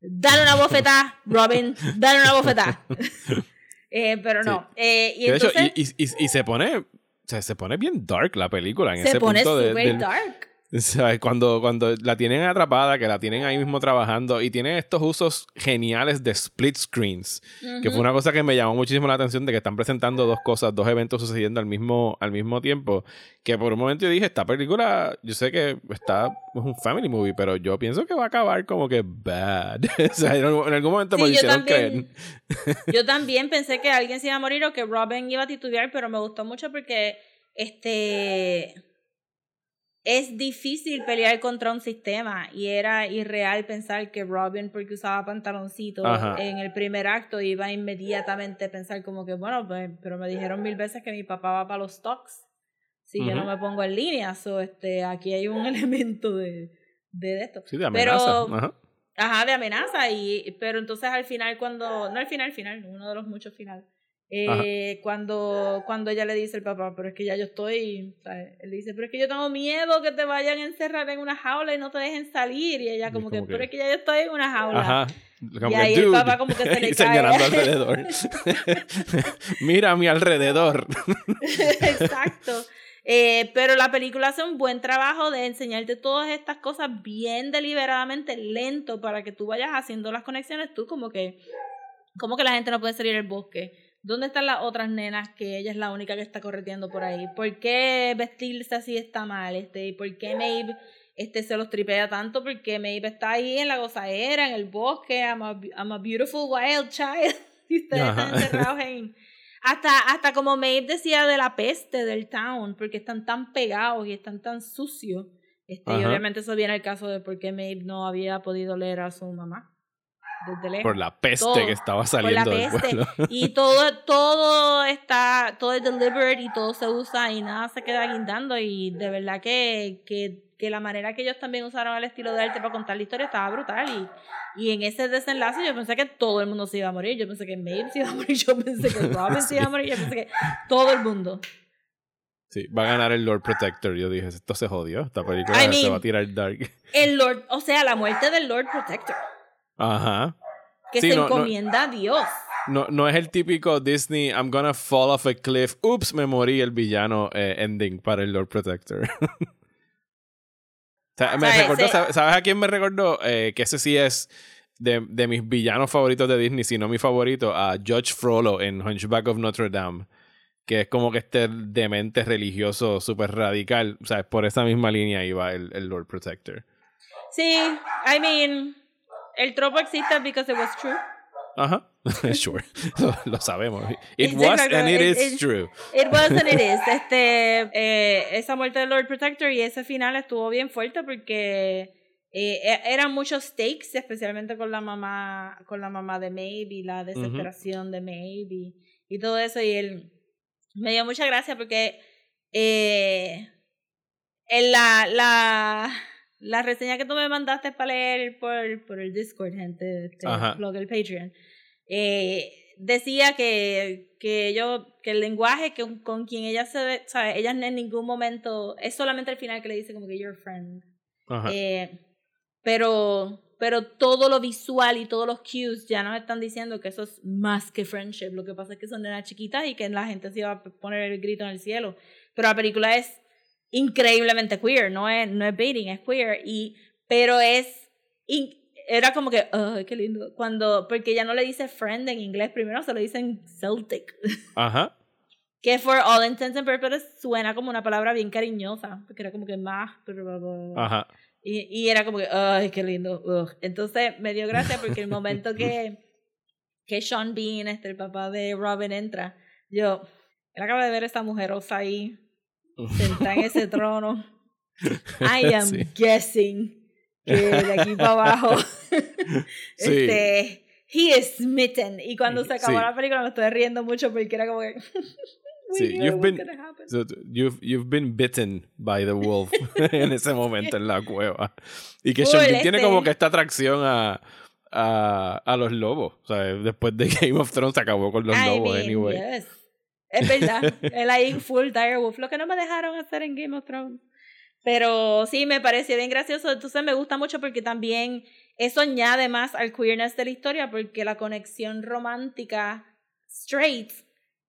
dale una bofetada, Robin, dale una bofetada. Eh, pero no. Eh, y Que de hecho, entonces y, y- y- y se pone. O sea, se pone bien dark la película en se ese pone punto de, del- dark. Sea, cuando, cuando la tienen atrapada, que la tienen ahí mismo trabajando y tienen estos usos geniales de split screens, que fue una cosa que me llamó muchísimo la atención de que están presentando dos cosas, dos eventos sucediendo al mismo, al mismo tiempo, que por un momento yo dije, esta película, yo sé que está, es un family movie, pero yo pienso que va a acabar como que bad. o sea, en algún en algún momento me Sí, yo hicieron creer. también, yo también pensé que alguien se iba a morir o que Robin iba a titubear, pero me gustó mucho porque este es difícil pelear contra un sistema y era irreal pensar que Robin porque usaba pantaloncitos Ajá. en el primer acto iba a inmediatamente pensar como que bueno pues, pero me dijeron mil veces que mi papá va para los stocks si yo no me pongo en línea so este aquí hay un elemento de de esto Sí, de amenaza. pero Ajá. Ajá, de amenaza. Y, pero entonces al final, cuando. No al final, al final, uno de los muchos finales. Eh, cuando, cuando ella le dice al papá, pero es que ya yo estoy. ¿sabes? Él dice, pero es que yo tengo miedo que te vayan a encerrar en una jaula y no te dejen salir. Y ella, Y como, que, que- pero es que ya yo estoy en una jaula. Ajá. Como Y que, ahí el papá como que se le y cae. señalando alrededor. Mira a mi alrededor. Exacto. Eh, pero la película hace un buen trabajo de enseñarte todas estas cosas bien deliberadamente lento para que tú vayas haciendo las conexiones tú como que como que la gente no puede salir al bosque ¿Dónde están las otras nenas que ella es la única que está correteando por ahí? ¿Por qué vestirse así está mal? Este, ¿y ¿Por qué Maeve este, se los tripea tanto? Porque Maeve está ahí en la gozadera, en el bosque, I'm a, I'm a beautiful wild child. Y ustedes Ajá. están encerrados en, hasta, hasta como Maeve decía de la peste del town, porque están tan pegados y están tan sucios. Este, y obviamente eso viene al caso de por qué Maeve no había podido leer a su mamá. Desde lejos. Por la peste Todo. que estaba Por la saliendo del peste. pueblo. Y todo, todo está, todo es deliberate y todo se usa y nada se queda guindando. Y de verdad que, que, que la manera que ellos también usaron el estilo de arte para contar la historia estaba brutal. Y, y en ese desenlace yo pensé que todo el mundo se iba a morir. Yo pensé que Maeve se iba a morir. Yo pensé que Robin se iba a morir. Yo pensé que todo el mundo. Sí, va a ganar el Lord Protector. Yo dije, esto se jodió. Esta película I se va a tirar dark. El Lord, o sea, la muerte del Lord Protector. Ajá. Que Sí, se no, no. encomienda a Dios. no, no es el típico Disney, I'm gonna fall off a cliff, oops, me morí el villano eh, ending para el Lord Protector. O sea, me ¿Sabes? recordó, Sí. ¿sabes, sabes a quién me recordó? Eh, que ese sí es de, de mis villanos favoritos de Disney, si no mi favorito, a Judge Frollo en Hunchback of Notre Dame. Que es como que este demente religioso súper radical. O sea, por esa misma línea iba el, el Lord Protector. Sí, I mean, el tropo existe because it was true. Ajá. sure. lo, lo sabemos. It was and it It- is it- true. It was and it is. Este, eh, esa muerte del Lord Protector y ese final estuvo bien fuerte porque eh, e- eran muchos stakes, especialmente con la mamá, con la mamá de Maeve y la desesperación de Maeve y, y todo eso. Y él me dio mucha gracia porque eh, en la, la, la reseña que tú me mandaste para leer por, por el Discord, gente, este, blog, el Patreon, eh, decía que, que ellos, que el lenguaje que, con quien ella se ve, ¿sabes? Ella en ningún momento, es solamente al final que le dice como que you're a friend. Ajá. Eh, pero, pero todo lo visual y todos los cues ya nos están diciendo que eso es más que friendship. Lo que pasa es que son nenas chiquitas y que la gente se iba a poner el grito en el cielo. Pero la película es increíblemente queer, no es, no es baiting, es queer. Y, pero es. in- era como que, ay, qué lindo. Cuando, porque ya no le dice friend en inglés, primero se lo dicen Celtic. Ajá. que for all intents and purposes suena como una palabra bien cariñosa. Porque era como que más. Ajá. Y, y era como que, ay, qué lindo. ugh. Entonces me dio gracia porque el momento que, que Sean Bean, este, el papá de Robin, entra, yo, él acaba de ver a esta mujerosa ahí, sentada en ese trono. I am Sí. guessing que de aquí para abajo, Sí. este, he is smitten. Y cuando se acabó la película me estoy riendo mucho porque era como que, Sí, you've been-. So, you've, you've been bitten by the wolf en ese momento en la cueva. Y que Sean tiene este- como que esta atracción a, a, a los lobos. O sea, después de Game of Thrones se acabó con los I lobos, mean, anyway. yes. Es verdad. Él ahí full direwolf. Lo que no me dejaron hacer en Game of Thrones. Pero sí, me pareció bien gracioso. Entonces me gusta mucho porque también eso añade más al queerness de la historia porque la conexión romántica straight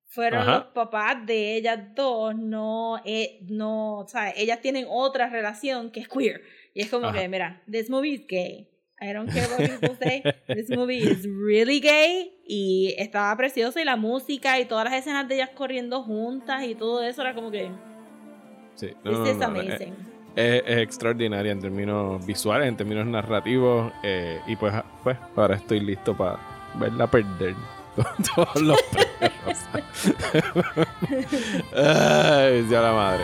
fueron Ajá. los papás de ellas dos. No, eh, no, o sea, ellas tienen otra relación que es queer. Y es como Ajá. que, mira, this movie is gay. I don't care what people say. This movie is really gay. Y estaba precioso. Y la música y todas las escenas de ellas corriendo juntas y todo eso era como que. Sí, no, This no, is no, no, amazing. Es, es extraordinaria en términos visuales, en términos narrativos. eh, y pues, pues ahora estoy listo para verla perder todos los perros. Ay, ya la madre.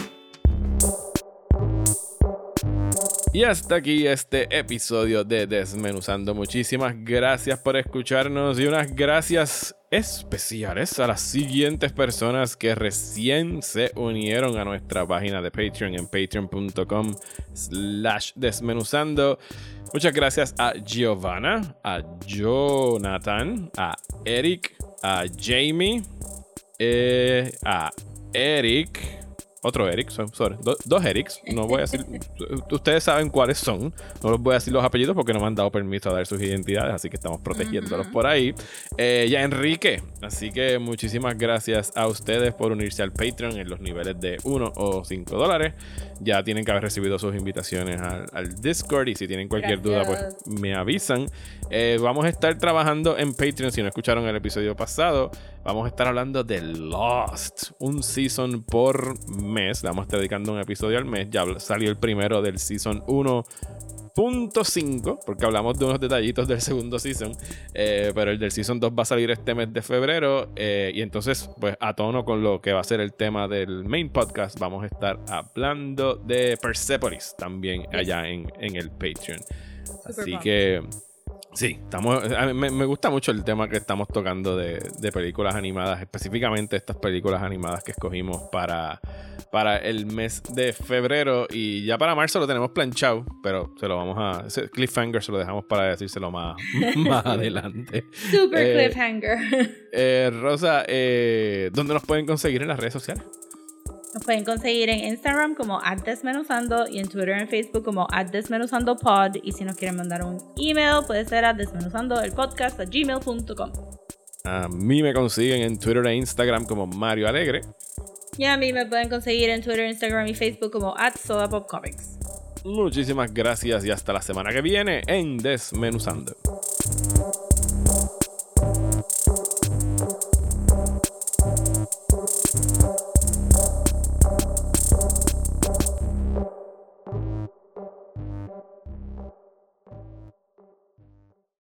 Y hasta aquí este episodio de Desmenuzando. Muchísimas gracias por escucharnos y unas gracias especiales a las siguientes personas que recién se unieron a nuestra página de Patreon en patreon.com slash desmenuzando. Muchas gracias a Giovanna, a Jonathan, a Eric, a Jamie, eh, a Eric. Otro Eric, son, sorry, do- dos Erics. No voy a decir. ustedes saben cuáles son. No les voy a decir los apellidos porque no me han dado permiso a dar sus identidades, así que estamos protegiéndolos por ahí. Eh, y a Enrique. Así que muchísimas gracias a ustedes por unirse al Patreon en los niveles de 1 o 5 dólares. Ya tienen que haber recibido sus invitaciones al, al Discord y si tienen cualquier duda, pues me avisan. Eh, vamos a estar trabajando en Patreon. Si no escucharon el episodio pasado, vamos a estar hablando de Lost. Un season por mes. Le vamos a estar dedicando un episodio al mes. Ya salió el primero del season 1 punto 5, porque hablamos de unos detallitos del segundo season, eh, pero el del season 2 va a salir este mes de febrero eh, y entonces pues a tono con lo que va a ser el tema del main podcast vamos a estar hablando de Persepolis también allá en, en el Patreon. Así que sí, estamos, a mí me, me gusta mucho el tema que estamos tocando de, de películas animadas, específicamente estas películas animadas que escogimos para, para el mes de febrero y ya para marzo lo tenemos planchado, pero se lo vamos a... ese Cliffhanger se lo dejamos para decírselo más, más adelante. Super Eh, cliffhanger. Eh, Rosa, eh, ¿dónde nos pueden conseguir en las redes sociales? Nos pueden conseguir en Instagram como desmenuzando y en Twitter y Facebook como desmenuzandopod. Y si nos quieren mandar un email, puede ser a desmenuzandoelpodcast a gmail.com. A mí me consiguen en Twitter e Instagram como Mario Alegre. Y a mí me pueden conseguir en Twitter, Instagram y Facebook como @sodapopcomics. Muchísimas gracias y hasta la semana que viene en Desmenuzando.